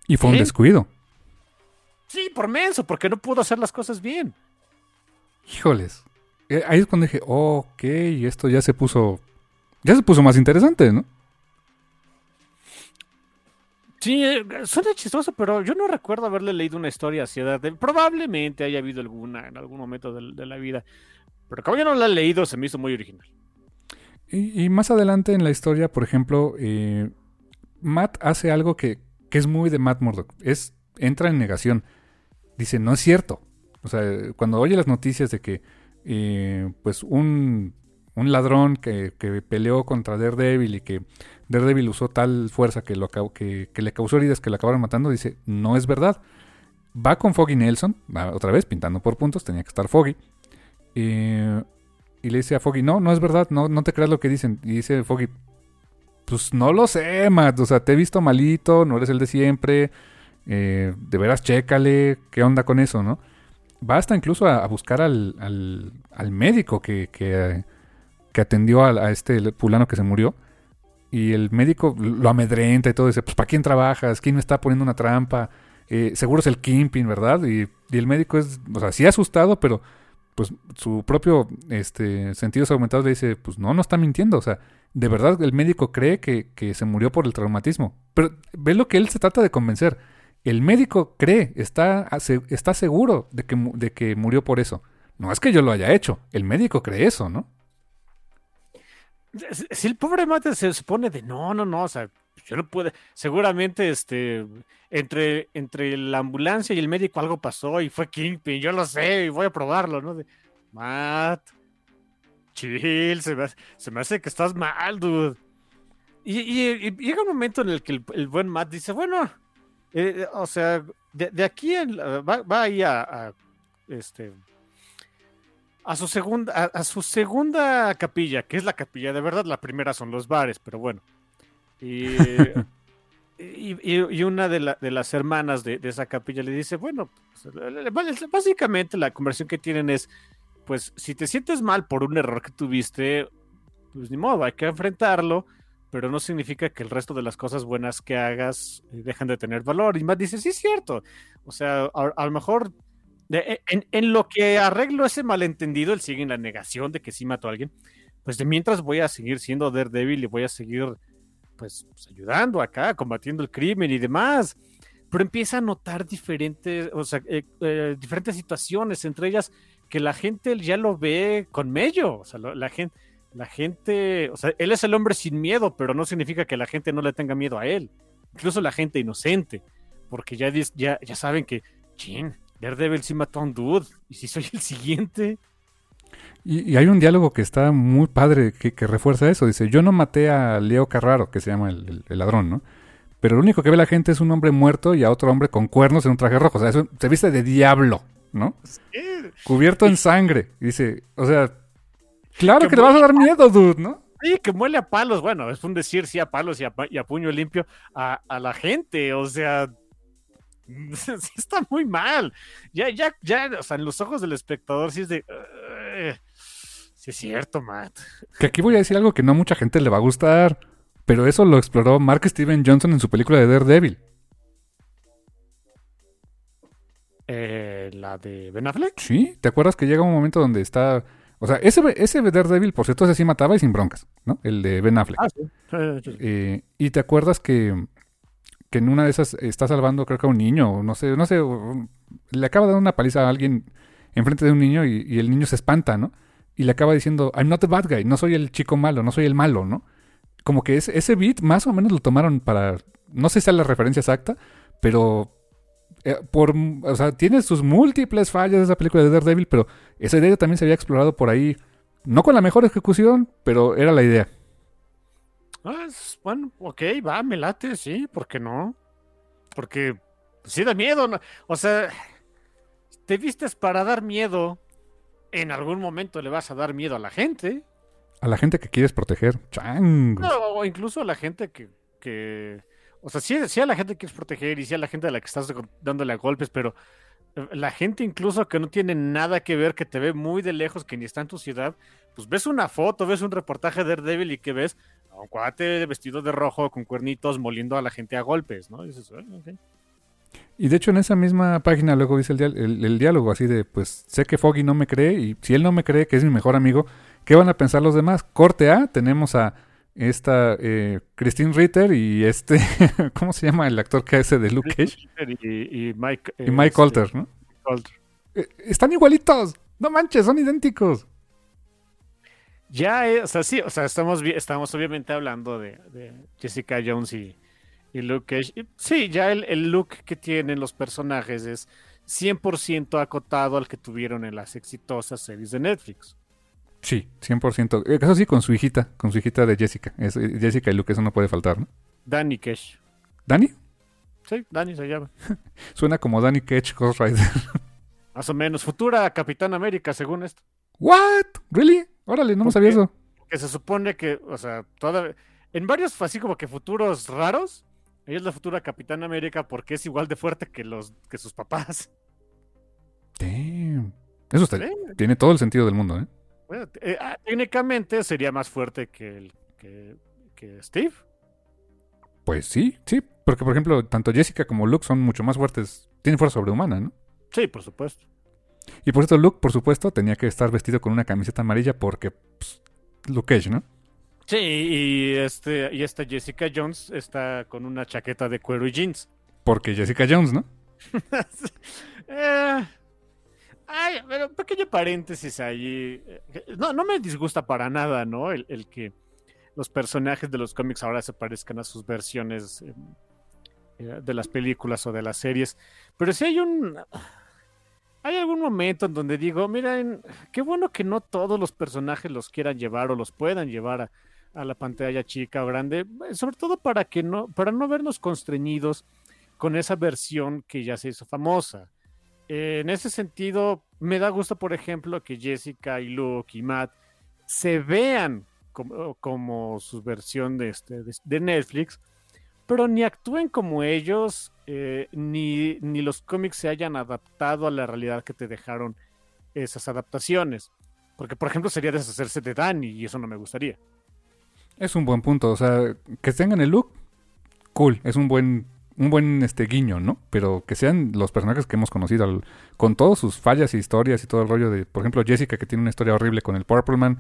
Y fue un descuido. Sí, por menso, porque no pudo hacer las cosas bien. Híjoles. Eh, ahí es cuando dije, ok, esto ya se puso. Ya se puso más interesante, ¿no? Sí, eh, suena chistoso, pero yo no recuerdo haberle leído una historia así. De, probablemente haya habido alguna en algún momento de, la vida. Pero como yo no la he leído, se me hizo muy original. Y, más adelante en la historia, por ejemplo, eh, Matt hace algo que, es muy de Matt Murdock. Es, entra en negación. Dice, no es cierto. O sea, cuando oye las noticias de que pues un, un ladrón que, que, peleó contra Daredevil y que Daredevil usó tal fuerza que, lo, que, le causó heridas que lo acabaron matando, dice, no es verdad. Va con Foggy Nelson, otra vez pintando por puntos, tenía que estar Foggy. Y le dice a Foggy, no, no es verdad, no, no te creas lo que dicen. Y dice Foggy, pues no lo sé, Matt, o sea, te he visto malito, no eres el de siempre, eh, de veras chécale, ¿qué onda con eso, no? Va hasta incluso a, buscar al, al, al médico que, que, atendió a, a este fulano que se murió. Y el médico lo amedrenta y todo. Dice, pues ¿para quién trabajas? ¿Quién me está poniendo una trampa? Eh, seguro es el Kimping, ¿verdad? Y, y el médico es, o sea, sí asustado, pero pues su propio este, sentidos aumentados le dice, pues no, no está mintiendo. O sea, de verdad el médico cree que, que se murió por el traumatismo. Pero ve lo que él se trata de convencer. El médico cree, está, está seguro de que, de que murió por eso. No es que yo lo haya hecho, el médico cree eso, ¿no? Si el pobre mate se supone de no, no, no, o sea, yo no puedo, seguramente este, entre, entre la ambulancia y el médico algo pasó y fue Kingpin, yo lo sé y voy a probarlo, ¿no? De, Matt, chill, se me, hace, se me hace que estás mal, dude. Y, llega un momento en el que el, el buen Matt dice, bueno, eh, o sea, de, de aquí en, va, va ahí a, a, este a su segunda a, a, su segunda capilla, que es la capilla de verdad, la primera son los bares, pero bueno. Y, (laughs) y, y, una de, la, de, las hermanas de, de, esa capilla le dice, bueno, pues, básicamente la conversación que tienen es, pues si te sientes mal por un error que tuviste, pues ni modo, hay que enfrentarlo, pero no significa que el resto de las cosas buenas que hagas dejen de tener valor. Y más dice, sí es cierto, o sea, a, lo mejor de, en, en, lo que arreglo ese malentendido, él sigue en la negación de que sí mató a alguien, pues de mientras voy a seguir siendo Daredevil y voy a seguir pues, pues, ayudando acá, combatiendo el crimen y demás. Pero empieza a notar diferentes, o sea, eh, eh, diferentes situaciones, entre ellas que la gente ya lo ve con mello, o sea, la gente, la gente, o sea, él es el hombre sin miedo, pero no significa que la gente no le tenga miedo a él, incluso la gente inocente, porque ya, ya, ya saben que, chin, Daredevil sí mató a un dude, y si soy el siguiente, y, y, hay un diálogo que está muy padre que, que, refuerza eso. Dice, yo no maté a Leo Carraro, que se llama el, el, el, ladrón, ¿no? Pero lo único que ve la gente es un hombre muerto y a otro hombre con cuernos en un traje rojo. O sea, eso, se viste de diablo, ¿no? Sí. Cubierto en sangre. Dice, o sea, claro que, que te vas a dar miedo, dude, ¿no? Sí, que muele a palos. Bueno, es un decir sí a palos y a, y a puño limpio a, a, la gente. O sea, (laughs) sí está muy mal. Ya, ya, ya, o sea, en los ojos del espectador sí es de... Uh, Sí, es cierto, Matt. Que aquí voy a decir algo que no a mucha gente le va a gustar, pero eso lo exploró Mark Steven Johnson en su película de Daredevil. Eh, ¿La de Ben Affleck? Sí, ¿te acuerdas que llega un momento donde está... O sea, ese, ese Daredevil, por cierto, ese sí mataba y sin broncas, ¿no? El de Ben Affleck. Ah, sí. Eh, y te acuerdas que, que en una de esas está salvando, creo que a un niño, no sé, no sé, le acaba de dar una paliza a alguien enfrente de un niño y, y el niño se espanta, ¿no? y le acaba diciendo, I'm not the bad guy, no soy el chico malo, no soy el malo, ¿no? Como que ese, ese beat más o menos lo tomaron para, no sé si es la referencia exacta, pero eh, por, o sea, tiene sus múltiples fallas esa película de Daredevil, pero esa idea también se había explorado por ahí, no con la mejor ejecución, pero era la idea. Ah, bueno, ok, va, me late, sí, ¿por qué no? Porque sí da miedo, ¿no? o sea, te vistes para dar miedo, en algún momento le vas a dar miedo a la gente. A la gente que quieres proteger. Changos. No, o incluso a la gente que, que... O sea, sí, sí, a la gente que quieres proteger y sí a la gente a la que estás dándole a golpes, pero la gente incluso que no tiene nada que ver, que te ve muy de lejos, que ni está en tu ciudad, pues ves una foto, ves un reportaje de Daredevil y que ves a un cuate vestido de rojo con cuernitos moliendo a la gente a golpes, ¿no? Y dices, okay. Y de hecho en esa misma página luego dice el, el, diálogo así de, pues sé que Foggy no me cree y si él no me cree que es mi mejor amigo, ¿qué van a pensar los demás? Corte A, tenemos a esta eh, Christine Ritter y este, (laughs) ¿cómo se llama el actor que hace de Luke Cage? Y, y Mike, y Mike eh, Colter, ¿no? Colter. Eh, están igualitos, no manches, son idénticos. Ya, eh, o sea, sí, o sea, estamos, estamos obviamente hablando de, de Jessica Jones y, y Luke Cage. Sí, ya el, el, look que tienen los personajes es 100% acotado al que tuvieron en las exitosas series de Netflix. Sí, 100%. Eso sí, con su hijita, con su hijita de Jessica. Es, Jessica y Luke, eso no puede faltar, ¿no? Danny Cage. ¿Danny? Sí, Danny se llama. (laughs) Suena como Danny Cage Ghost Rider. (laughs) Más o menos. Futura Capitán América, según esto. ¿What? ¿Really? Órale, no me sabía eso. Que se supone que, o sea, toda... en varios así como que futuros raros, ella es la futura Capitán América porque es igual de fuerte que los que sus papás. Damn. Eso está, tiene todo el sentido del mundo, ¿eh? Bueno, eh, ah, técnicamente sería más fuerte que, el, que, que Steve. Pues sí, sí. Porque, por ejemplo, tanto Jessica como Luke son mucho más fuertes. Tienen fuerza sobrehumana, ¿no? Sí, por supuesto. Y por eso Luke, por supuesto, tenía que estar vestido con una camiseta amarilla porque pues, Luke Cage, ¿no? Sí, y, este, y esta Jessica Jones está con una chaqueta de cuero y jeans. Porque Jessica Jones, ¿no? (laughs) Eh, ay, pero pequeño paréntesis ahí. Eh, No, no me disgusta para nada, ¿no? El, que los personajes de los cómics ahora se parezcan a sus versiones eh, eh, de las películas o de las series. Pero sí hay un. Hay algún momento en donde digo, miren, qué bueno que no todos los personajes los quieran llevar o los puedan llevar a, a la pantalla chica o grande, eh, sobre todo para que no, para no vernos constreñidos con esa versión que ya se hizo famosa. Eh, en ese sentido, me da gusto, por ejemplo, que Jessica y Luke y Matt se vean como, su versión de, este, de Netflix, pero ni actúen como ellos, eh, ni, ni los cómics se hayan adaptado a la realidad que te dejaron esas adaptaciones. Porque, por ejemplo, sería deshacerse de Danny y eso no me gustaría. Es un buen punto. O sea, que tengan el look, cool. Es un buen, un buen este guiño, ¿no? Pero que sean los personajes que hemos conocido, al- con todas sus fallas y historias y todo el rollo de, por ejemplo, Jessica, que tiene una historia horrible con el Purple Man.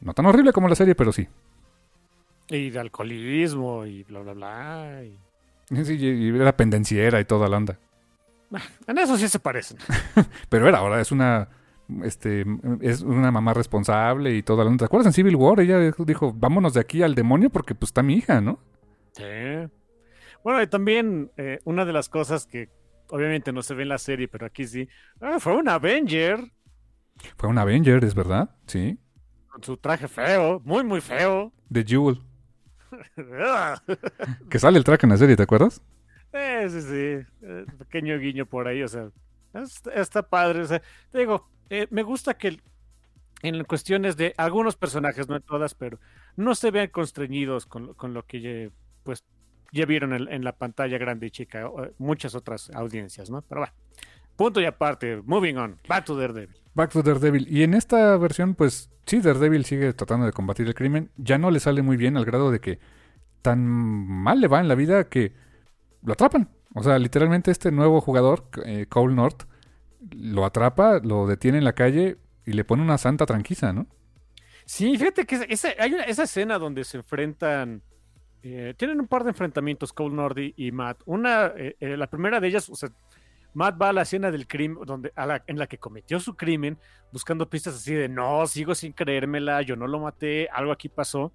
No tan horrible como la serie, pero sí. Y de alcoholismo y bla, bla, bla. y- (laughs) Sí, y era pendenciera y toda la onda. (laughs) En eso sí se parecen. (laughs) Pero era ahora, es una este es una mamá responsable y toda la onda. ¿Te acuerdas en Civil War? Ella dijo, vámonos de aquí al demonio porque pues está mi hija, ¿no? Sí. Bueno, y también eh, una de las cosas que obviamente no se ve en la serie, pero aquí sí, ah, fue un Avenger Fue un Avenger, es verdad, sí. con su traje feo, muy, muy feo. (laughs) De Jewel. (laughs) Que sale el traje en la serie, ¿te acuerdas? Eh, sí, sí, eh, pequeño guiño por ahí, o sea, es- está padre. O sea, te digo, eh, me gusta que en cuestiones de algunos personajes, no en todas, pero no se vean constreñidos con, lo- con lo que pues ya vieron en, en la pantalla grande y chica, eh, muchas otras audiencias, ¿no? Pero bueno, punto y aparte, moving on, back to Daredevil. Back to Daredevil. Y en esta versión, pues sí, Daredevil sigue tratando de combatir el crimen. Ya no le sale muy bien al grado de que tan mal le va en la vida que lo atrapan. O sea, literalmente este nuevo jugador, eh, Cole North, lo atrapa, lo detiene en la calle y le pone una santa tranquila, ¿no? Sí, fíjate que esa, esa- hay una- esa escena donde se enfrentan. Eh, tienen un par de enfrentamientos, Cole Nordy y Matt. Una, eh, eh, la primera de ellas, o sea, Matt va a la escena del crimen, donde, en la que cometió su crimen, buscando pistas así de no, sigo sin creérmela, yo no lo maté, algo aquí pasó.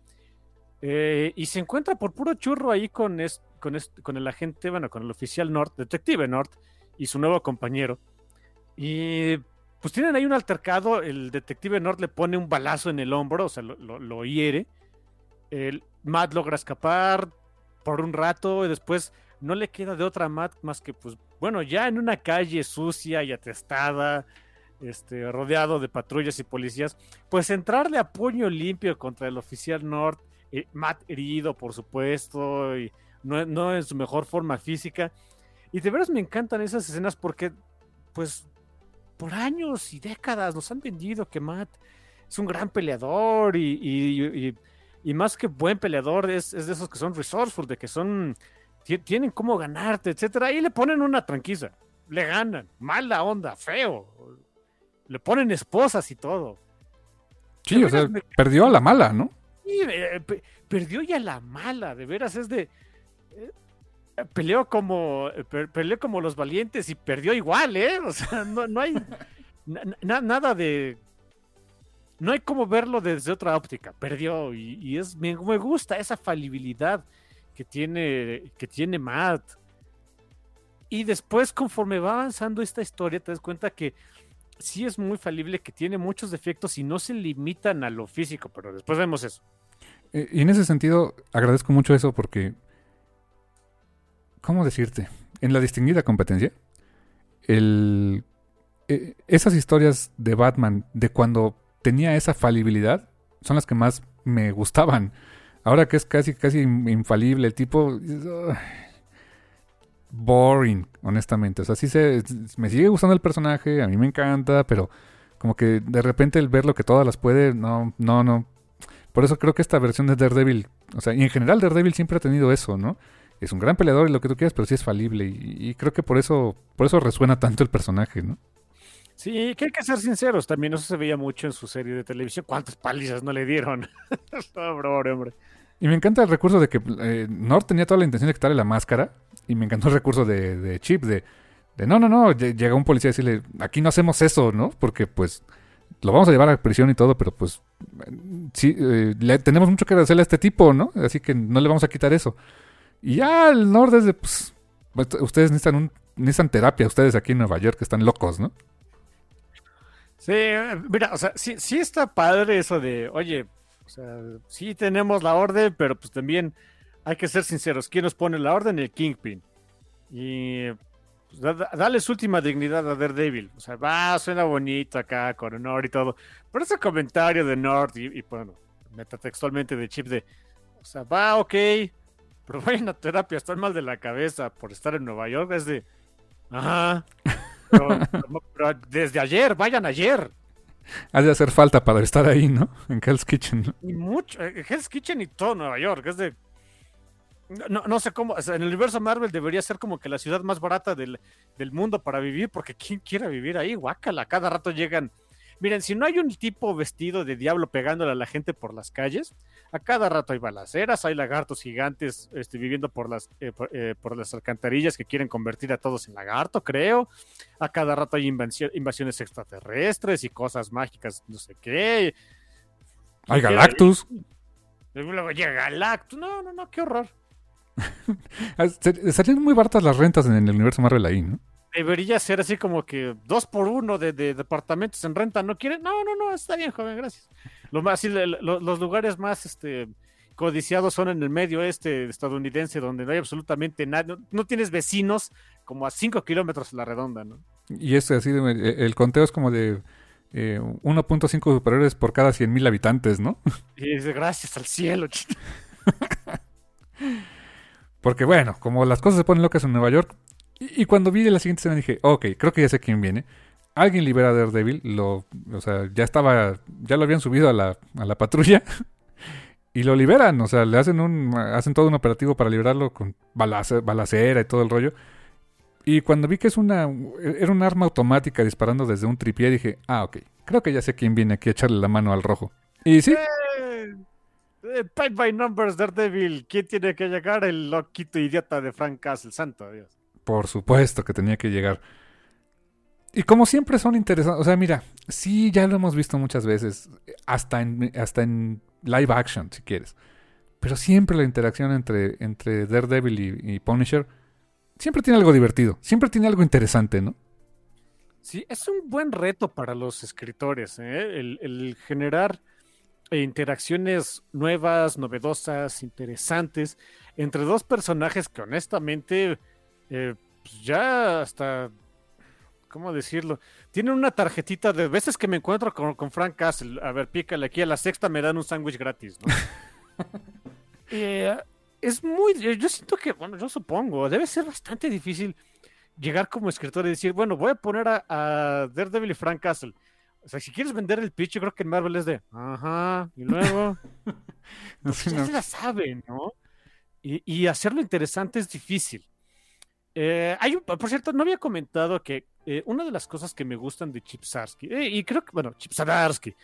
Y se encuentra por puro churro ahí con el agente, bueno, con el oficial North, detective North, y su nuevo compañero. Y pues tienen ahí un altercado, el detective North le pone un balazo en el hombro, o sea, lo, lo- lo hiere. El Matt logra escapar por un rato y después no le queda de otra a Matt más que, pues, bueno, ya en una calle sucia y atestada, este, rodeado de patrullas y policías, pues entrarle a puño limpio contra el oficial North, eh, Matt herido, por supuesto, y no, en su mejor forma física. Y de veras me encantan esas escenas porque, pues, por años y décadas nos han vendido que Matt es un gran peleador y- y más que buen peleador es, es de esos que son resourceful, de que son ti- tienen cómo ganarte, etcétera, y le ponen una tranquisa, le ganan, mala onda, feo, le ponen esposas y todo. Sí, De o sea, me- perdió a la mala, ¿no? y, eh, pe- perdió ya la mala, de veras, es de. eh, peleó como. pe- peleó como los valientes y perdió igual, ¿eh? O sea, no, no hay na- na- nada de. No hay como verlo desde otra óptica. Perdió. Y, es. Me, gusta esa falibilidad que tiene. que tiene Matt. Y después, conforme va avanzando esta historia, te das cuenta que sí es muy falible, que tiene muchos defectos y no se limitan a lo físico, pero después vemos eso. Eh, Y en ese sentido, agradezco mucho eso porque, ¿cómo decirte? En la distinguida competencia, eh, esas historias de Batman, de cuando tenía esa falibilidad, son las que más me gustaban. Ahora que es casi, casi in- infalible el tipo, boring, honestamente. O sea, sí se, me sigue gustando el personaje, a mí me encanta, pero como que de repente el ver lo que todas las puede, no, no, no. Por eso creo que esta versión de Daredevil, o sea, y en general Daredevil siempre ha tenido eso, ¿no? Es un gran peleador y lo que tú quieras, pero sí es falible. Y, y creo que por eso, por eso resuena tanto el personaje, ¿no? Sí, que hay que ser sinceros, también eso se veía mucho en su serie de televisión. ¿Cuántas palizas no le dieron? (laughs) Pobre hombre. Y me encanta el recurso de que eh, Nord tenía toda la intención de quitarle la máscara. Y me encantó el recurso de, Chip de, de no, no, no. lle- Llega un policía a decirle, aquí no hacemos eso, ¿no? Porque pues lo vamos a llevar a prisión y todo, pero pues sí, eh, le, tenemos mucho que hacerle a este tipo, ¿no? Así que no le vamos a quitar eso. Y ya el Nord es de, pues, ustedes necesitan, un, necesitan terapia, ustedes aquí en Nueva York que están locos, ¿no? Sí, mira, o sea, sí, sí está padre eso de, oye, o sea, sí tenemos la orden, pero pues también hay que ser sinceros. ¿Quién nos pone la orden? El Kingpin. Y pues, da- última dignidad a Daredevil. O sea, va, suena bonito acá con honor y todo. Pero ese comentario de Nord y, y, bueno, metatextualmente de Chip de, o sea, va, ok, pero (laughs) vayan a terapia, están mal de la cabeza por estar en Nueva York. Es de, ajá. (laughs) Pero, pero- desde ayer, vayan ayer. Ha de hacer falta para estar ahí, ¿no? En Hell's Kitchen. Y mucho, eh, Hell's Kitchen y todo Nueva York, es de... No, no sé cómo, o sea, en el universo Marvel debería ser como que la ciudad más barata del, del mundo para vivir, porque ¿quién quiere vivir ahí? Guácala, cada rato llegan... Miren, si no hay un tipo vestido de diablo pegándole a la gente por las calles, a cada rato hay balaceras, hay lagartos gigantes este, viviendo por las, eh, por, eh, por las alcantarillas que quieren convertir a todos en lagarto, creo. A cada rato hay invasio- invasiones extraterrestres y cosas mágicas, no sé qué. Hay Galactus. Luego llega Galactus. No, no, no, qué horror. (laughs) Ah, se- Estarían muy baratas las rentas en el universo Marvel ahí, ¿no? Debería ser así como que dos por uno de, de departamentos en renta. ¿No quieren? No, no, no, está bien, joven, gracias. Lo más, sí, le- lo- los lugares más este, codiciados son en el medio este estadounidense, donde no hay absolutamente nada. No, no tienes vecinos como a 5 kilómetros a la redonda, ¿no? Y es así, eh, el conteo es como de eh, 1.5 superhéroes por cada 100.000 habitantes, ¿no? (laughs) Y dice, gracias al cielo. (laughs) Porque bueno, como las cosas se ponen locas en Nueva York, y, cuando vi la siguiente escena dije, ok, creo que ya sé quién viene. Alguien libera a Daredevil, lo, o sea, ya estaba, ya lo habían subido a la, a la patrulla (laughs) y lo liberan, o sea, le hacen un, hacen todo un operativo para liberarlo con balace- balacera y todo el rollo. Y cuando vi que es una, era un arma automática disparando desde un tripié, dije, ah, ok, creo que ya sé quién viene aquí a echarle la mano al rojo. Y sí, Eh, eh, by Numbers, Daredevil. ¿Quién tiene que llegar? El loquito idiota de Frank Castle. Santo Dios. Por supuesto que tenía que llegar. Y como siempre son interesantes, o sea, mira, sí, ya lo hemos visto muchas veces, hasta en, hasta en live action, si quieres. Pero siempre la interacción entre, entre Daredevil y, Punisher, siempre tiene algo divertido, siempre tiene algo interesante, ¿no? Sí, es un buen reto para los escritores, ¿eh? el, el generar eh, interacciones nuevas, novedosas, interesantes entre dos personajes que honestamente eh, pues ya hasta, ¿cómo decirlo? Tienen una tarjetita de veces que me encuentro con, con Frank Castle. A ver, pícale aquí a la sexta me dan un sándwich gratis, ¿no? (laughs) Eh, es muy, yo siento que, bueno, yo supongo, debe ser bastante difícil llegar como escritor y decir, bueno, voy a poner a, a Daredevil y Frank Castle. O sea, si quieres vender el pitch, yo creo que en Marvel es de, ajá, y luego, (laughs) pues Sí, ya ¿no? se la saben, ¿no? Y, y hacerlo interesante es difícil. Eh, hay por cierto, no había comentado que eh, una de las cosas que me gustan de Chip Zdarsky, eh, y creo que, bueno, Chip Zdarsky,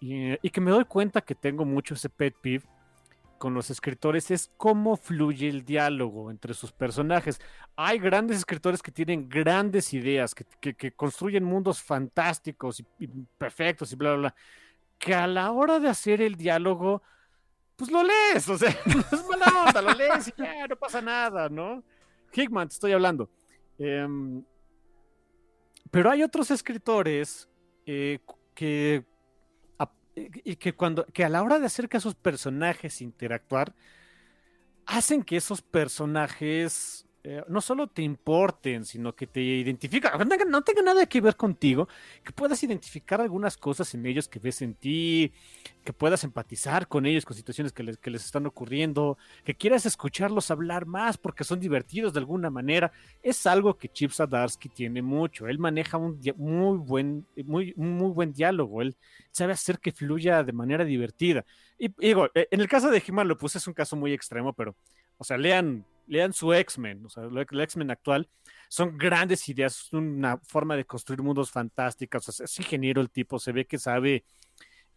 y, que me doy cuenta que tengo mucho ese pet peeve con los escritores es cómo fluye el diálogo entre sus personajes. Hay grandes escritores que tienen grandes ideas, que, que- construyen mundos fantásticos y, perfectos y bla, bla, bla, que a la hora de hacer el diálogo, pues lo lees, o sea, (laughs) es mala onda, lo lees y ya, no pasa nada, ¿no? Hickman, te estoy hablando. Em, pero hay otros escritores eh, que a- que cuando que a la hora de hacer que a sus personajes interactuar hacen que esos personajes eh, no solo te importen, sino que te identifican, no tenga, nada que ver contigo, que puedas identificar algunas cosas en ellos que ves en ti, que puedas empatizar con ellos, con situaciones que les, que les están ocurriendo, que quieras escucharlos hablar más porque son divertidos de alguna manera, es algo que Chip Zdarsky tiene mucho. Él maneja un muy buen, muy, muy buen diálogo, él sabe hacer que fluya de manera divertida. Y, digo, eh, en el caso de He-Man lo puse, es un caso muy extremo, pero, o sea, lean lean su X-Men, o sea, el X-Men actual, son grandes ideas, es una forma de construir mundos fantásticos, o sea, es ingeniero el tipo, se ve que sabe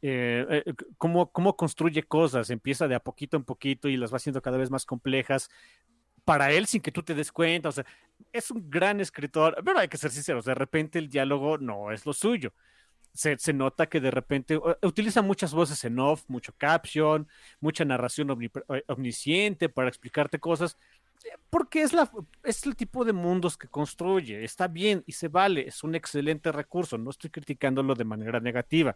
eh, eh, cómo, cómo construye cosas, empieza de a poquito en poquito y las va haciendo cada vez más complejas para él sin que tú te des cuenta, o sea, es un gran escritor, pero hay que ser sinceros, de repente el diálogo no es lo suyo. Se, nota que de repente utiliza muchas voces en off, mucho caption, mucha narración eh, omnisciente para explicarte cosas, porque es, la, es el tipo de mundos que construye, está bien y se vale, es un excelente recurso, no estoy criticándolo de manera negativa.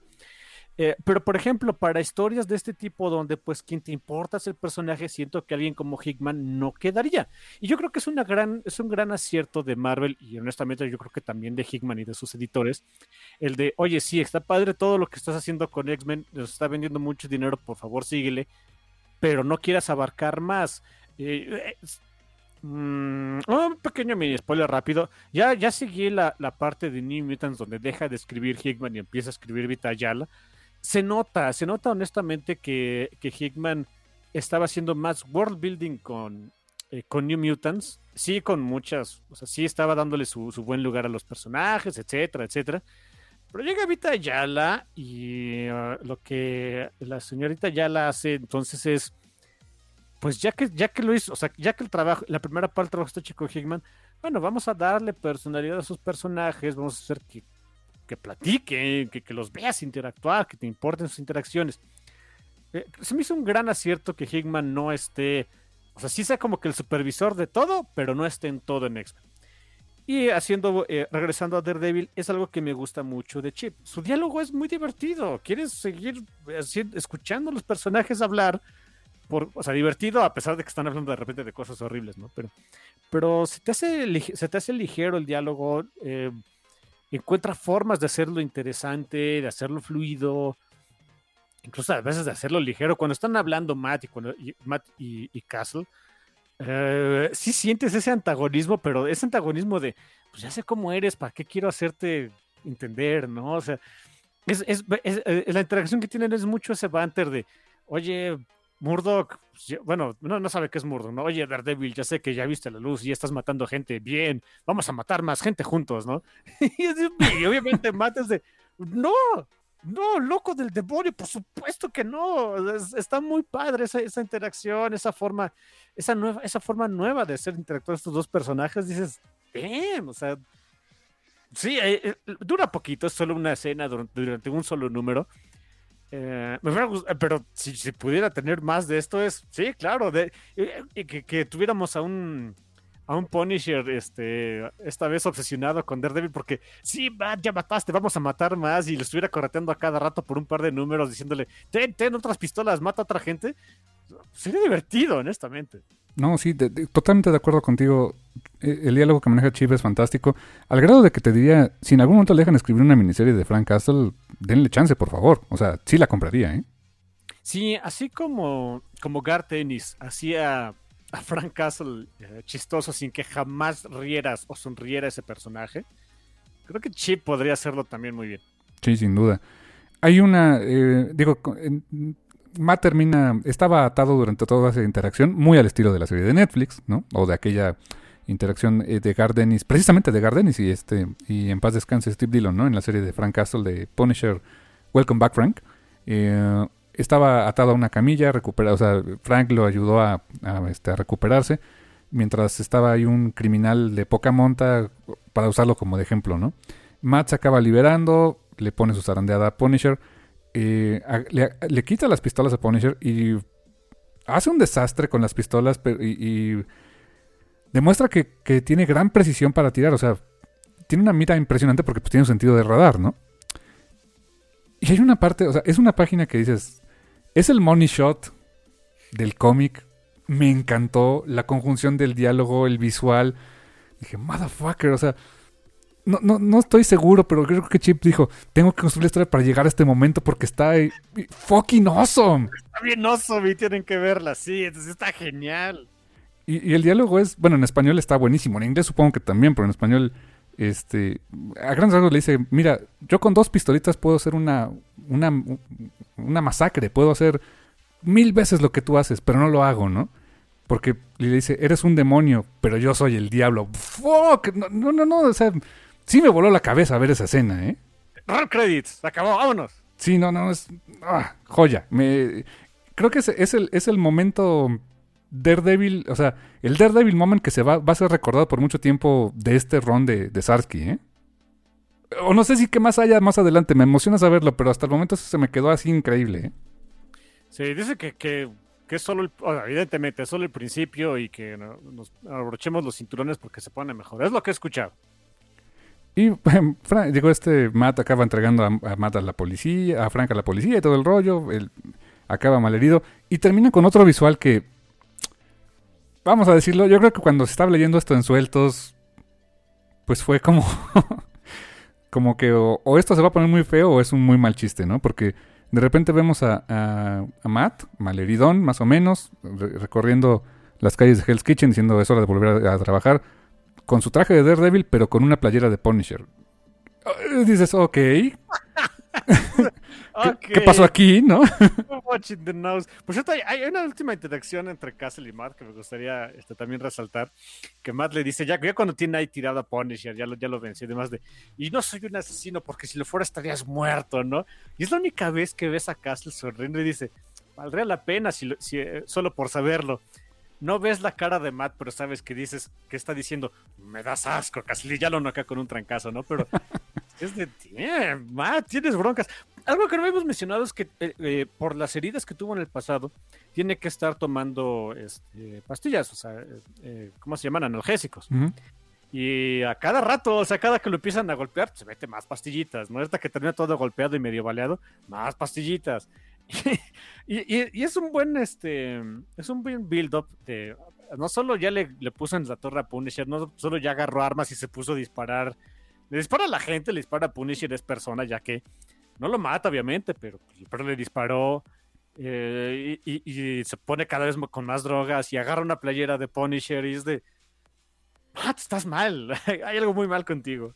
Eh, pero, por ejemplo, para historias de este tipo, donde pues quien te importa es el personaje, siento que alguien como Hickman no quedaría. Y yo creo que es, una gran, es un gran acierto de Marvel, y honestamente yo creo que también de Hickman y de sus editores, el de, oye, sí, está padre todo lo que estás haciendo con X-Men, nos está vendiendo mucho dinero, por favor síguele, pero no quieras abarcar más. Eh, eh, mm, un pequeño mini spoiler rápido. Ya, ya seguí la, la, parte de New Mutants donde deja de escribir Hickman y empieza a escribir Vita se nota, se nota honestamente que, que Hickman estaba haciendo más world building con, eh, con New Mutants, sí con muchas, o sea, sí estaba dándole su, buen lugar a los personajes, etcétera, etcétera. Pero llega Vita Ayala y uh, lo que la señorita Ayala hace entonces es, pues ya que, ya que lo hizo, o sea, ya que el trabajo, la primera parte del trabajo está chico Hickman, bueno, vamos a darle personalidad a sus personajes, vamos a hacer que que platiquen, que, los veas interactuar, que te importen sus interacciones. Eh, se me hizo un gran acierto que Hickman no esté, o sea, sí sea como que el supervisor de todo, pero no esté en todo en X-Men. Y haciendo, eh, regresando a Daredevil, es algo que me gusta mucho de Chip. Su diálogo es muy divertido. Quieres seguir escuchando a los personajes hablar, o sea, divertido, a pesar de que están hablando de repente de cosas horribles, ¿no? Pero, pero se, te hace, se te hace ligero el diálogo. Eh, encuentra formas de hacerlo interesante, de hacerlo fluido, incluso a veces de hacerlo ligero. Cuando están hablando Matt y, cuando, Matt y, Castle, eh, sí sientes ese antagonismo, pero ese antagonismo de, pues ya sé cómo eres, ¿para qué quiero hacerte entender, no? O sea, es, eh, la interacción que tienen es mucho ese banter de, oye, Murdoch, pues, bueno, no, sabe qué es Murdoch, ¿no? Oye, Daredevil, ya sé que ya viste la luz y estás matando gente, bien, vamos a matar más gente juntos, ¿no? (laughs) y, obviamente mates de, no, no, loco del demonio, por supuesto que no, está muy padre esa, esa, interacción, esa forma, esa nueva, esa forma nueva de hacer interactuar estos dos personajes, dices, bien, o sea, sí, eh, eh, dura poquito, es solo una escena durante un solo número, eh, pero si, pudiera tener más de esto es, sí, claro, de, que, tuviéramos a un a un Punisher este, esta vez obsesionado con Daredevil porque sí, ya mataste, vamos a matar más y le estuviera correteando a cada rato por un par de números diciéndole, ten, ten otras pistolas, mata a otra gente. Sería divertido, honestamente. No, sí, totalmente de acuerdo contigo. E, el diálogo que maneja Chip es fantástico. Al grado de que te diría, si en algún momento le dejan escribir una miniserie de Frank Castle, denle chance, por favor. O sea, sí la compraría, ¿eh? Sí, así como, como Garth Ennis hacía a Frank Castle eh, chistoso sin que jamás rieras o sonriera ese personaje, creo que Chip podría hacerlo también muy bien. Sí, sin duda. Hay una, eh, digo, Matt termina, estaba atado durante toda esa interacción, muy al estilo de la serie de Netflix, ¿no? O de aquella interacción eh, de Gardenis, precisamente de Gardenis y este y en paz descanse Steve Dillon, ¿no? En la serie de Frank Castle de Punisher, Welcome Back Frank. Eh, estaba atado a una camilla, recuperado, o sea, Frank lo ayudó a, este, a recuperarse, mientras estaba ahí un criminal de poca monta para usarlo como de ejemplo, ¿no? Matt se acaba liberando, le pone su zarandeada a Punisher eh, le, quita las pistolas a Punisher y hace un desastre con las pistolas y, demuestra que, tiene gran precisión para tirar. O sea, tiene una mira impresionante porque pues, tiene un sentido de radar, ¿no? Y hay una parte, o sea, es una página que dices, es el money shot del cómic me encantó la conjunción del diálogo, el visual. Dije, motherfucker, o sea, no, no, no estoy seguro, pero creo que Chip dijo, tengo que construir la historia para llegar a este momento porque está fucking awesome. Está bien awesome y tienen que verla, sí, entonces está genial. Y, y el diálogo es, bueno, en español está buenísimo, en inglés supongo que también, pero en español, este, a grandes rasgos le dice, mira, yo con dos pistolitas puedo hacer una, una, una masacre, puedo hacer mil veces lo que tú haces, pero no lo hago, ¿no? Porque le dice, eres un demonio, pero yo soy el diablo. ¡Fuck! No, no, no, no, o sea, sí me voló la cabeza ver esa escena, ¿eh? Roll credits, se acabó, vámonos. Sí, no, no, es ah, joya. Me, creo que es, es, el, es el momento Daredevil, o sea, el Daredevil moment que se va, va a ser recordado por mucho tiempo de este ron de, de Sarsky, ¿eh? O no sé si qué más haya más adelante, me emociona saberlo, pero hasta el momento se me quedó así increíble, ¿eh? Sí, dice que, que, que es solo, el, o sea, evidentemente, es solo el principio y que no- nos abrochemos los cinturones porque se pone mejor. Es lo que he escuchado. Y (laughs) Fra- digo, este Matt acaba entregando a, Matt a la policía, a Frank a la policía y todo el rollo. Él acaba malherido. Y termina con otro visual que. Vamos a decirlo, yo creo que cuando se estaba leyendo esto en sueltos. Pues fue como. (laughs) como que o, esto se va a poner muy feo o es un muy mal chiste, ¿no? Porque de repente vemos a, Matt, malheridón, más o menos, re- recorriendo las calles de Hell's Kitchen diciendo es hora de volver a trabajar con su traje de Daredevil, pero con una playera de Punisher. Eh, Dices, ok, (laughs) ¿qué, qué pasó aquí, no? (laughs) The nose. Por cierto, hay, una última interacción entre Castle y Matt que me gustaría este, también resaltar. Que Matt le dice, ya, ya cuando tiene ahí tirado a Punisher, ya lo, ya lo venció y demás de, y no soy un asesino porque si lo fuera estarías muerto, ¿no? Y es la única vez que ves a Castle sonriendo y dice, valdría la pena si, lo- si, eh, solo por saberlo. No ves la cara de Matt, pero sabes que dices, que está diciendo, me das asco, Castle, y ya lo noquea con un trancazo, ¿no? Pero (laughs) es de, "Damn, Matt, tienes broncas. Algo que no hemos mencionado es que eh, eh, por las heridas que tuvo en el pasado, tiene que estar tomando este, pastillas, o sea, eh, ¿cómo se llaman? Analgésicos. Y a cada rato, o sea, cada que lo empiezan a golpear, se mete más pastillitas, ¿no? Hasta que termina todo golpeado y medio baleado, más pastillitas. (laughs) y, es un buen, este, es un buen build-up de, no solo ya le, le puso en la torre a Punisher, no solo ya agarró armas y se puso a disparar. Le dispara a la gente, le dispara a Punisher, es persona, ya que no lo mata, obviamente, pero, pero le disparó. eh, y, se pone cada vez con más drogas y agarra una playera de Punisher y es de. Matt, estás mal. (laughs) Hay algo muy mal contigo.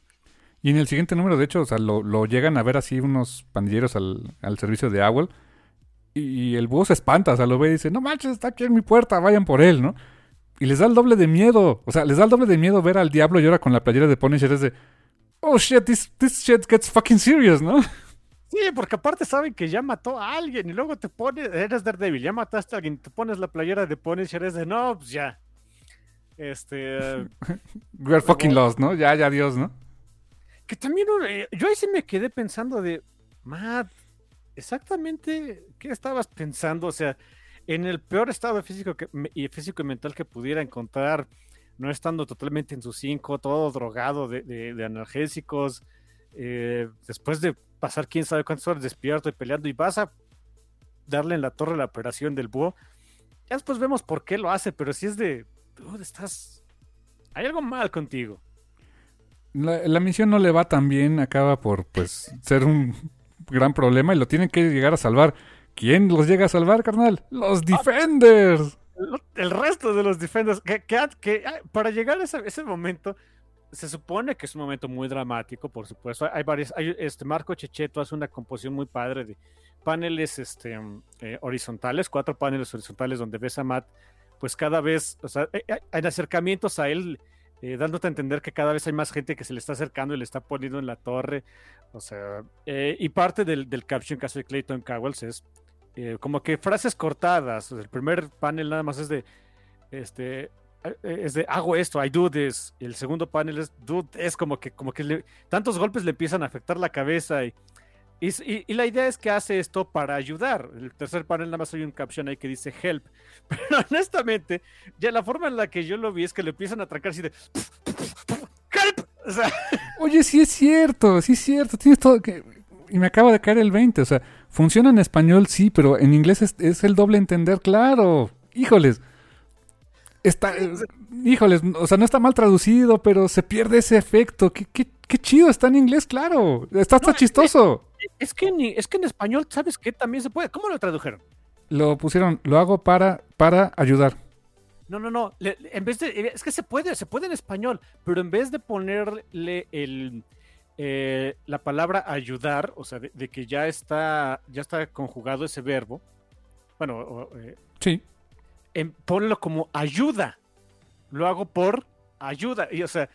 Y en el siguiente número, de hecho, o sea, lo, lo llegan a ver así unos pandilleros al, al servicio de Owl. Y el búho se espanta, o sea, lo ve y dice, no manches, está aquí en mi puerta, vayan por él, ¿no? Y les da el doble de miedo. O sea, les da el doble de miedo ver al diablo y ahora con la playera de Punisher es de, oh shit, this, this shit gets fucking serious, ¿no? Sí, porque aparte saben que ya mató a alguien y luego te pones, eres Daredevil, ya mataste a alguien, te pones la playera de Punisher, es de no, pues ya. Este. eh, (laughs) We are fucking lost, ¿no? Ya, ya, adiós, ¿no? que también eh, yo ahí sí me quedé pensando de, Matt, exactamente qué estabas pensando, o sea, en el peor estado físico y físico y mental que pudiera encontrar, no estando totalmente en sus cinco, todo drogado de, de- de analgésicos, eh, después de pasar quién sabe cuántas horas despierto y peleando y vas a darle en la torre la operación del búho, ya después vemos por qué lo hace, pero si es de, dude, estás, hay algo mal contigo. La, la misión no le va tan bien, acaba por, pues, ser un gran problema y lo tienen que llegar a salvar. ¿Quién los llega a salvar, carnal? ¡Los Defenders! El resto de los defenders, que, ah, para llegar a ese, momento, se supone que es un momento muy dramático, por supuesto. Hay, varios, hay, este Marco Checheto hace una composición muy padre de paneles este, mm, eh, horizontales, cuatro paneles horizontales donde ves a Matt, pues cada vez, o sea, hay, hay- hay acercamientos a él, eh, dándote a entender que cada vez hay más gente que se le está acercando y le está poniendo en la torre. O sea, eh, y parte del, del caption que hace Clayton Cowells es eh, como que frases cortadas. El primer panel nada más es de, este, es de hago esto, I do this. Y el segundo panel es dude, es como que, como que tantos golpes le empiezan a afectar la cabeza y, y, y- y la idea es que hace esto para ayudar. El tercer panel nada más hay un caption ahí que dice help. (laughs) Pero honestamente, ya la forma en la que yo lo vi es que le empiezan a atracar así de help. O sea, (laughs) Oye, sí es cierto, sí es cierto, tienes todo que... Y me acaba de caer el 20, o sea, funciona en español, sí, pero en inglés es, es el doble entender, claro. Híjoles. Está, eh, híjoles, o sea, no está mal traducido, pero se pierde ese efecto. Qué, qué, qué chido, está en inglés, claro. Está hasta No, chistoso. Es que, ni- es que en español, ¿sabes qué? También se puede. ¿Cómo lo tradujeron? Lo pusieron, lo hago para, para ayudar. No, no, no. le- en vez de. Es que se puede, se puede en español, pero en vez de ponerle el. eh, la palabra ayudar, o sea, de, de que ya está, ya está conjugado ese verbo, bueno, o, eh, Sí. en- ponlo como ayuda. Lo hago por ayuda. Y, o sea,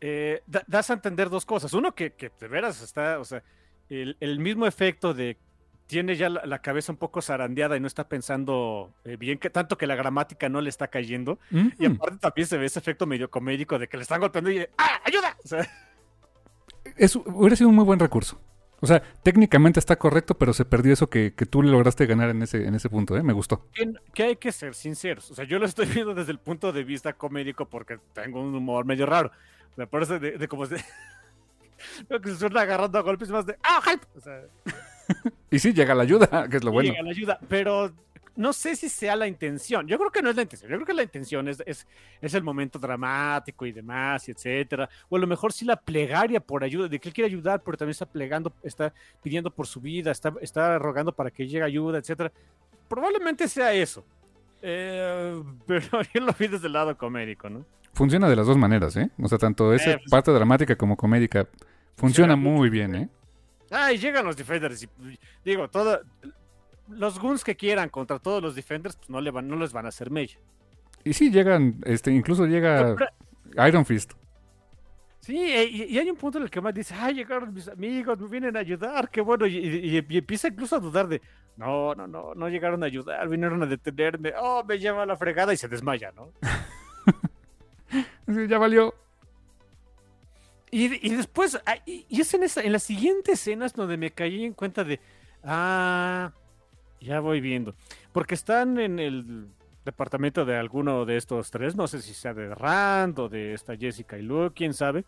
eh, da- das a entender dos cosas. Uno, que, que de veras está, o sea, el, el mismo efecto de tiene ya la, la cabeza un poco zarandeada y no está pensando eh, bien, que tanto que la gramática no le está cayendo. Y Mm. aparte también se ve ese efecto medio comédico de que le están golpeando y ¡ah, ayuda! O sea, Eso hubiera sido un muy buen recurso. O sea, técnicamente está correcto, pero se perdió eso que, que tú le lograste ganar en ese, en ese punto, ¿eh? Me gustó. que, que hay que ser sinceros. O sea, yo lo estoy viendo desde el punto de vista comédico porque tengo un humor medio raro. Me parece de, de como. (laughs) Que se suena agarrando a golpes más de ¡Ah, help! O sea, (laughs) Y sí, llega la ayuda, que es lo bueno. llega la ayuda. Pero no sé si sea la intención. Yo creo que no es la intención. Yo creo que la intención es, es, es el momento dramático y demás, y etcétera. O a lo mejor sí la plegaria por ayuda, de que él quiere ayudar, pero también está plegando, está pidiendo por su vida, está, está rogando para que llegue ayuda, etcétera. Probablemente sea eso. Eh, (laughs) pero yo lo vi desde el lado comédico, ¿no? Funciona de las dos maneras, ¿eh? O sea, tanto esa Eh, pues- parte dramática como comédica funciona muy bien, ¿eh? Ah, y llegan los defenders y digo, todo, los guns que quieran contra todos los defenders, pues no, le van, no les van a hacer mella. Y sí, llegan, este, incluso llega Pero- Iron Fist. Sí, eh, y, y hay un punto en el que más dice, ay, llegaron mis amigos, me vienen a ayudar, qué bueno, y, y- y- y empieza incluso a dudar de, no, no, no, no llegaron a ayudar, vinieron a detenerme, oh, me lleva a la fregada y se desmaya, ¿no? (laughs) Sí, ya valió. Y, y después, ah, y, es en, esa, en las siguientes escenas donde me caí en cuenta de, ah, ya voy viendo, porque están en el departamento de alguno de estos tres, no sé si sea de Rand o de esta Jessica y Luke, quién sabe.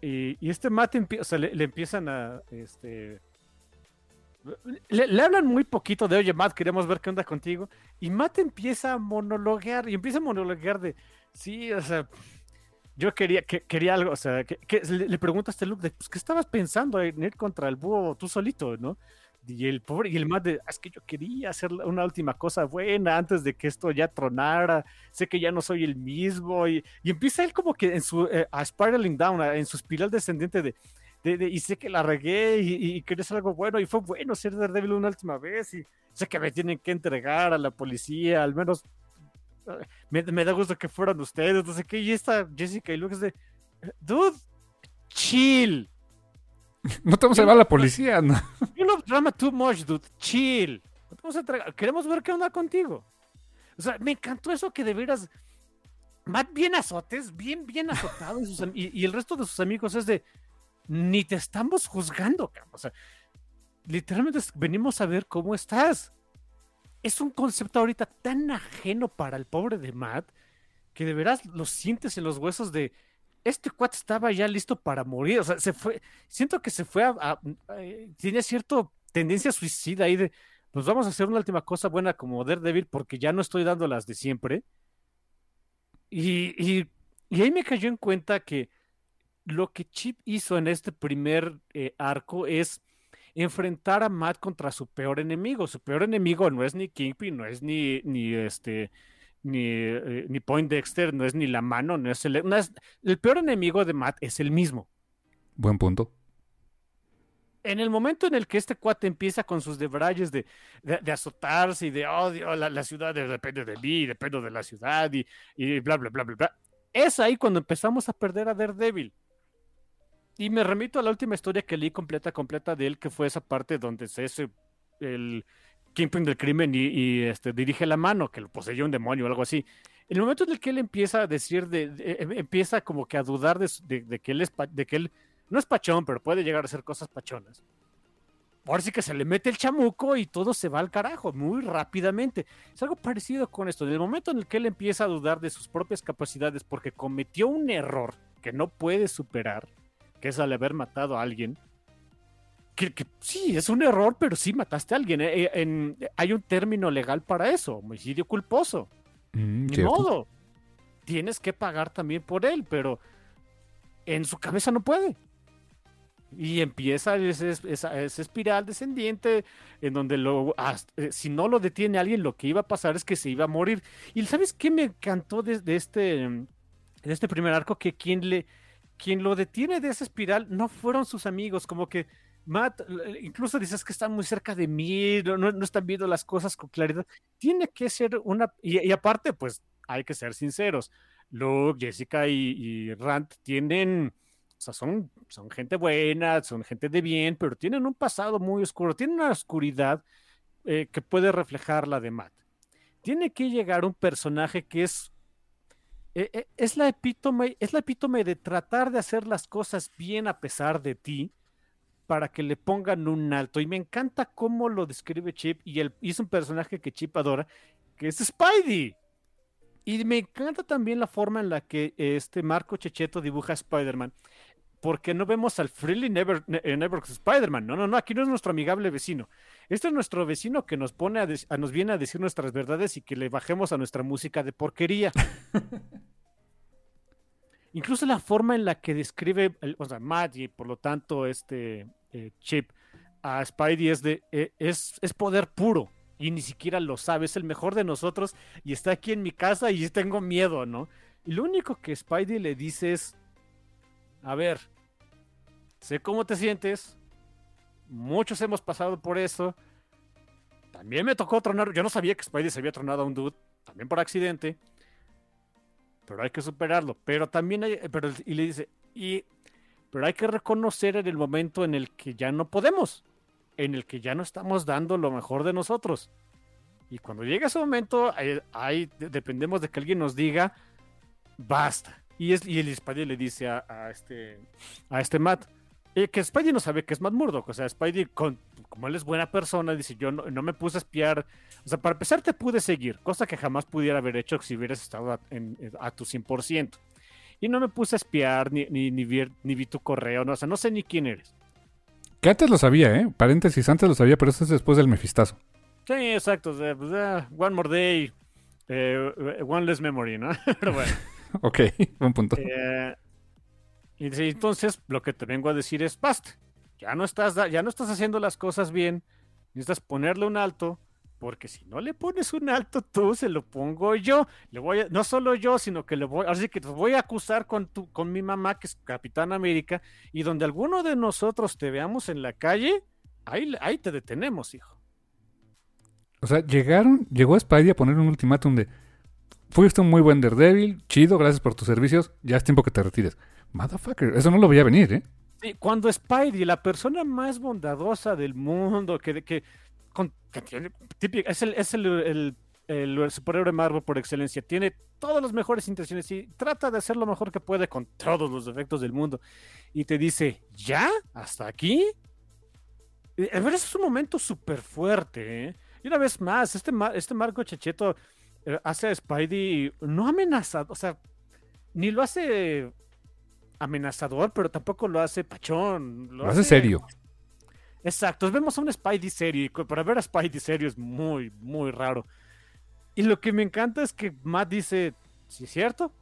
Y, y este Matt o sea, le, le empiezan a, este, le, le hablan muy poquito de, oye, Matt, queremos ver qué onda contigo. Y Matt empieza a monologuear, y empieza a monologuear de, sí, o sea, yo quería, que, quería algo, o sea, que, le, le pregunta a este Luke de, pues, ¿qué estabas pensando en ir contra el búho tú solito, no? Y el pobre, y el más de, "Ah, es que yo quería hacer una última cosa buena antes de que esto ya tronara, sé que ya no soy el mismo, y, y empieza él como que en su, eh, spiraling down, a- en su espiral descendente de, de, y sé que la regué, y, y, algo bueno, y fue bueno ser Daredevil una última vez, y sé que me tienen que entregar a la policía, al menos me, me da gusto que fueran ustedes, no sé qué, y esta Jessica y Luke es de, dude, chill. No te vamos a llevar a la policía, ¿no? You love drama too much, dude. Chill. No te vamos a entregar- Queremos ver qué onda contigo. O sea, me encantó eso que de veras. Matt bien azotes, bien, bien azotado. y, sus y- y el resto de sus amigos es de. Ni te estamos juzgando, cabrón. O sea, literalmente venimos a ver cómo estás. Es un concepto ahorita tan ajeno para el pobre de Matt que de veras lo sientes en los huesos de. Este cuate estaba ya listo para morir. O sea, se fue siento que se fue a, a- eh, tiene cierta tendencia suicida ahí de pues vamos a hacer una última cosa buena como Daredevil porque ya no estoy dando las de siempre y, y, y ahí me cayó en cuenta que lo que Chip hizo en este primer eh, arco es enfrentar a Matt contra su peor enemigo. Su peor enemigo no es ni Kingpin, no es ni, ni este ni, eh, ni Point Dexter, no es ni la mano, no es el, no es- el peor enemigo de Matt es el mismo. Buen punto. en el momento en el que este cuate empieza con sus debrayes de, de, de azotarse y de odio, la, la ciudad depende de mí, dependo de la ciudad y, y bla, bla, bla, bla, bla. Es ahí cuando empezamos a perder a Daredevil. Y me remito a la última historia que leí completa, completa de él, que fue esa parte donde se es el Kingpin del crimen y, este, dirige la mano, que lo poseyó un demonio o algo así. En el momento en el que él empieza a decir, de, de- empieza como que a dudar de, de- que él es, de que él no es pachón, pero puede llegar a hacer cosas pachonas. Ahora sí que se le mete el chamuco y todo se va al carajo muy rápidamente. Es algo parecido con esto. En el momento en el que él empieza a dudar de sus propias capacidades porque cometió un error que no puede superar, que es al haber matado a alguien, que, que sí, es un error, pero sí mataste a alguien. Eh, eh, en- hay un término legal para eso, homicidio culposo. Mm, Ni modo. tienes que pagar también por él, pero en su cabeza no puede. Y empieza esa, espiral descendiente en donde lo, eh, si no lo detiene alguien, lo que iba a pasar es que se iba a morir. Y ¿sabes qué me encantó de, este, de este primer arco? Que quien, le, quien lo detiene de esa espiral no fueron sus amigos, como que Matt, incluso dices que están muy cerca de mí, no, no, están viendo las cosas con claridad. Tiene que ser una... Y, aparte, pues hay que ser sinceros. Luke, Jessica y, y Rand tienen o sea, son, son gente buena, son gente de bien, pero tienen un pasado muy oscuro, tienen una oscuridad eh, que puede reflejar la de Matt. Tiene que llegar un personaje que es eh, eh, es, la epítome, es la epítome de tratar de hacer las cosas bien a pesar de ti para que le pongan un alto. Y me encanta cómo lo describe Chip y es un personaje que Chip adora, que es Spidey. Y me encanta también la forma en la que este Marco Checheto dibuja a Spider-Man porque no vemos al Freely Never, Never Spider-Man. No, no, no, aquí no es nuestro amigable vecino. Este es nuestro vecino que nos pone a, nos viene a decir nuestras verdades y que le bajemos a nuestra música de porquería. (laughs) Incluso la forma en la que describe, o sea, Matt y por lo tanto este eh, Chip a Spidey es de eh, es, es poder puro y ni siquiera lo sabe, es el mejor de nosotros y está aquí en mi casa y tengo miedo, ¿no? Y lo único que Spidey le dice es, a ver, sé cómo te sientes, muchos hemos pasado por eso. También me tocó tronar, yo no sabía que Spidey se había tronado a un dude, también por accidente. Pero hay que superarlo. Pero también hay, pero, y le dice, y, pero hay que reconocer en el momento en el que ya no podemos, en el que ya no estamos dando lo mejor de nosotros. Y cuando llega ese momento, ahí, dependemos de que alguien nos diga, basta. Y, es, y el Spidey le dice a, este, a este Matt, eh, que Spidey no sabe que es Matt Murdock. O sea, Spidey, con, como él es buena persona, dice, yo no, me puse a espiar. O sea, para empezar te pude seguir, cosa que jamás pudiera haber hecho si hubieras estado a, a tu 100%. Y no me puse a espiar, ni, ni, ni, vi, ni vi tu correo, no, o sea, no sé ni quién eres. Que antes lo sabía, ¿eh? Paréntesis, antes lo sabía, pero eso es después del mefistazo. Sí, exacto. O sea, pues, ah, one more day, eh, one less memory, ¿no? (laughs) pero bueno. (laughs) ok, buen punto. Eh, y entonces lo que te vengo a decir es, basta, ya no estás, ya no estás haciendo las cosas bien, necesitas ponerle un alto, porque si no le pones un alto tú, se lo pongo yo. Le voy a, no solo yo, sino que le voy, así que te voy a acusar con tu, con mi mamá, que es Capitán América, y donde alguno de nosotros te veamos en la calle, ahí, ahí te detenemos, hijo. O sea, llegaron, llegó Spidey a poner un ultimátum de fuiste un muy buen Daredevil, chido, gracias por tus servicios, ya es tiempo que te retires. Motherfucker, eso no lo veía venir, ¿eh? Sí, cuando Spidey, la persona más bondadosa del mundo, que, que, es, el, es el, el, superhéroe Marvel por excelencia, tiene todas las mejores intenciones y trata de hacer lo mejor que puede con todos los defectos del mundo. Y te dice, ¿ya? ¿Hasta aquí? A ver, es un momento súper fuerte, ¿eh? Y una vez más, este, este Marco Checheto eh, hace a Spidey no amenazado, o sea, ni lo hace amenazador, pero tampoco lo hace pachón. Lo, hace, serio. Exacto, vemos a un Spidey serio, y para ver a Spidey serio es muy, muy raro. Y lo que me encanta es que Matt dice, sí es cierto.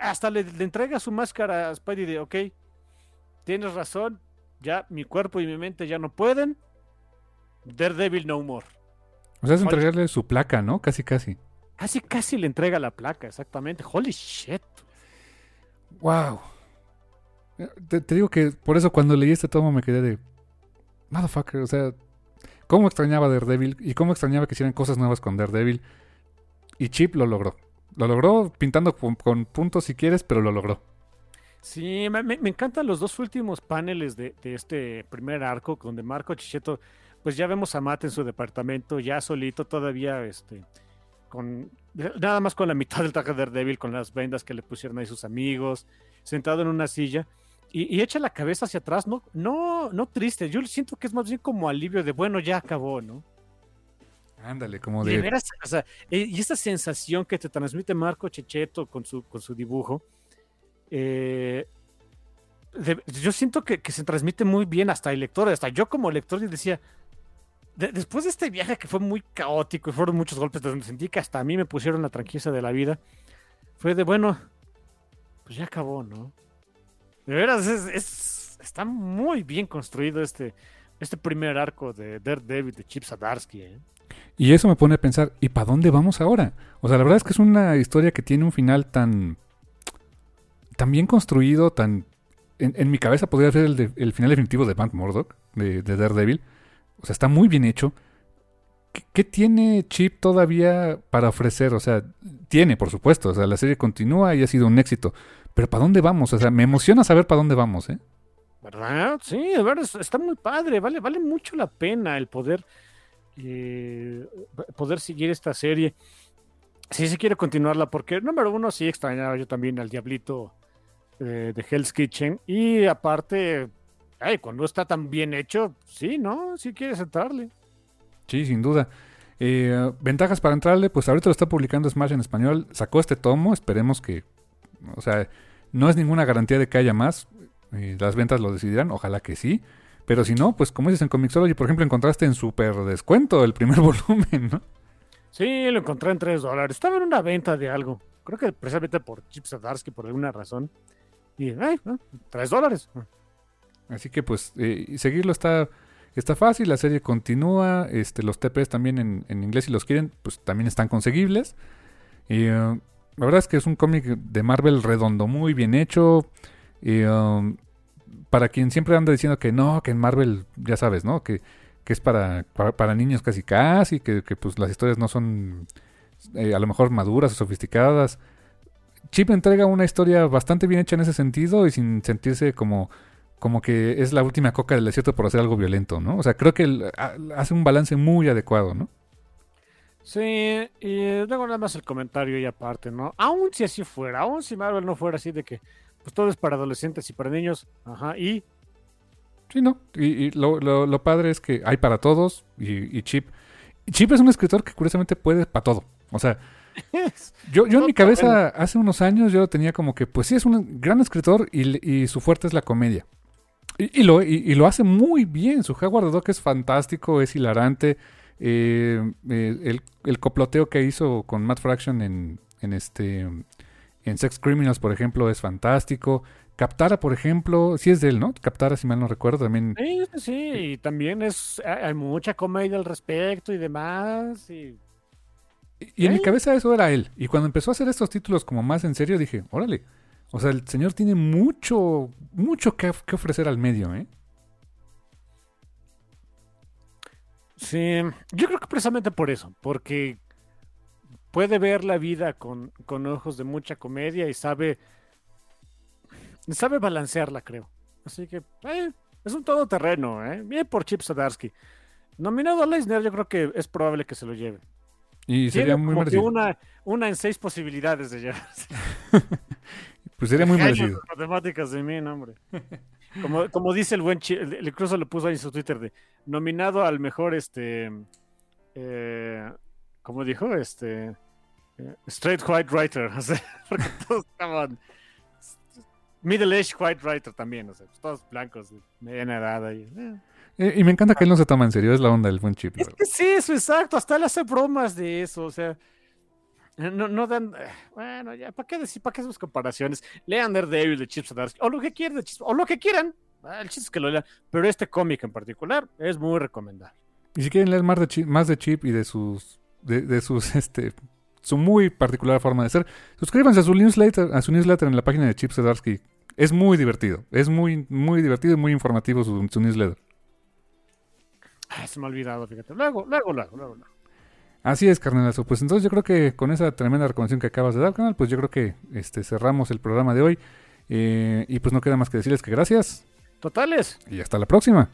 Hasta le, le entrega su máscara a Spidey de, ok, tienes razón, ya mi cuerpo y mi mente ya no pueden. Daredevil no more. O sea, es entregarle su placa, ¿no? Casi, casi. Casi, casi le entrega la placa, exactamente. Holy shit. Wow. Te, digo que por eso cuando leí este tomo me quedé de. Motherfucker, o sea. ¿Cómo extrañaba Daredevil? Y cómo extrañaba que hicieran cosas nuevas con Daredevil. Y Chip lo logró. Lo logró pintando con, puntos si quieres, pero lo logró. Sí, me, me, encantan los dos últimos paneles de, de, este primer arco, donde Marco Chicheto pues ya vemos a Matt en su departamento, ya solito, todavía, este, con nada más con la mitad del traje de Daredevil, con las vendas que le pusieron ahí sus amigos, sentado en una silla. Y, echa la cabeza hacia atrás, no, no, no triste. Yo siento que es más bien como alivio de bueno, ya acabó, ¿no? Ándale, como de. Eh, y esa sensación que te transmite Marco Checheto con su, con su dibujo, eh, yo siento que, que, se transmite muy bien hasta el lector, hasta yo como lector decía, después de este viaje que fue muy caótico y fueron muchos golpes, donde sentí que hasta a mí me pusieron la tranquilidad de la vida, fue de, bueno, pues ya acabó, ¿no? De veras, es, está muy bien construido este, este primer arco de Daredevil de Chip Zdarsky. ¿eh? Y eso me pone a pensar, ¿y para dónde vamos ahora? O sea, la verdad es que es una historia que tiene un final tan, tan bien construido, tan... En, mi cabeza podría ser el, final definitivo de Matt Murdock, de, de, Daredevil. O sea, está muy bien hecho. ¿Qué, ¿Qué, tiene Chip todavía para ofrecer? O sea, tiene, por supuesto. O sea, la serie continúa y ha sido un éxito. Pero ¿para dónde vamos? O sea, me emociona saber para dónde vamos, ¿eh? ¿Verdad? Sí, de verdad, está muy padre. Vale, vale mucho la pena el poder eh, poder seguir esta serie. Si se quiere continuarla, porque número uno, sí extrañaba yo también al Diablito eh, de Hell's Kitchen. Y aparte, ay, cuando está tan bien hecho, sí, ¿no? Sí quiere entrarle. Sí, sin duda. Eh, ventajas para entrarle, pues ahorita lo está publicando Smash en español. Sacó este tomo, esperemos que. O sea, no es ninguna garantía de que haya más. las ventas lo decidirán, ojalá que sí. Pero si no, pues como dices en Comixology, por ejemplo, encontraste en super descuento el primer (laughs) volumen, ¿no? Sí, lo encontré en 3 dólares. Estaba en una venta de algo. Creo que precisamente por Chip Zdarsky, por alguna razón. Y, ay, 3 dólares. Así que pues eh, seguirlo está, está fácil, la serie continúa, este, los TPs también en, en inglés si los quieren, pues también están conseguibles. Y uh, la verdad es que es un cómic de Marvel redondo, muy bien hecho. Y, um, para quien siempre anda diciendo que no, que en Marvel, ya sabes, ¿no? Que, que es para, para, niños casi casi, que, que, pues las historias no son eh, a lo mejor maduras o sofisticadas. Chip entrega una historia bastante bien hecha en ese sentido y sin sentirse como, como que es la última coca del desierto por hacer algo violento, ¿no? O sea, creo que hace un balance muy adecuado, ¿no? Sí, y luego nada más el comentario y aparte, ¿no? Aún si así fuera, aún si Marvel no fuera así de que pues todo es para adolescentes y para niños. Ajá, y. Sí, no. Y, lo, lo, padre es que hay para todos. Y, Chip. Chip es un escritor que curiosamente puede para todo. O sea. (laughs) yo, yo en mi cabeza, hace unos años, yo tenía como que, pues sí, es un gran escritor y, su fuerte es la comedia. Y, lo, y, lo hace muy bien. Su Howard Dog es fantástico, es hilarante. Eh, eh, el, el, coploteo que hizo con Matt Fraction en, en este en Sex Criminals, por ejemplo, es fantástico. Captara, por ejemplo, sí es de él, ¿no? Captara, si mal no recuerdo, también. Sí, sí, y también es, hay mucha comedia al respecto y demás. Y, y en mi cabeza eso era él. Y cuando empezó a hacer estos títulos como más en serio, dije, órale. O sea, el señor tiene mucho, mucho que, que ofrecer al medio, ¿eh? Sí, yo creo que precisamente por eso, porque puede ver la vida con, ojos de mucha comedia y sabe, sabe balancearla, creo. Así que eh, es un todoterreno, ¿eh? Bien por Chip Zdarsky. Nominado a Leisner, yo creo que es probable que se lo lleve. Y sería muy merecido. Una, una en seis posibilidades de llevarse. (laughs) pues sería muy merecido. matemáticas de mí, hombre. (laughs) Como, como dice el buen Chip, incluso lo puso ahí en su Twitter de nominado al mejor este eh, como dijo, este, eh, straight white writer, (laughs) o sea, porque todos estaban middle age white writer también, o sea, pues, todos blancos, mediana edad. Y, eh. Eh, y me encanta que él no se toma en serio, es la onda del buen chip. Es que sí, eso exacto, hasta él hace bromas de eso, o sea, no, no dan, bueno, ya, ¿para qué decir, para qué esas comparaciones? Lean Daredevil de Chip Zdarsky, o lo que quieran de o lo que quieran, el chiste es que lo lean, pero este cómic en particular es muy recomendable. Y si quieren leer más de Chip, más de Chip y de sus de, sus (laughs) este su muy particular forma de ser. Suscríbanse a su newsletter, a su newsletter en la página de Chip Zdarsky. Es muy divertido. Es muy, muy divertido y muy informativo su, newsletter. se me ha olvidado, fíjate. Luego, luego, luego, luego. Así es, carnalazo. Pues entonces yo creo que con esa tremenda recomendación que acabas de dar, canal, pues yo creo que este cerramos el programa de hoy. Eh, y pues no queda más que decirles que gracias. Totales. Y hasta la próxima.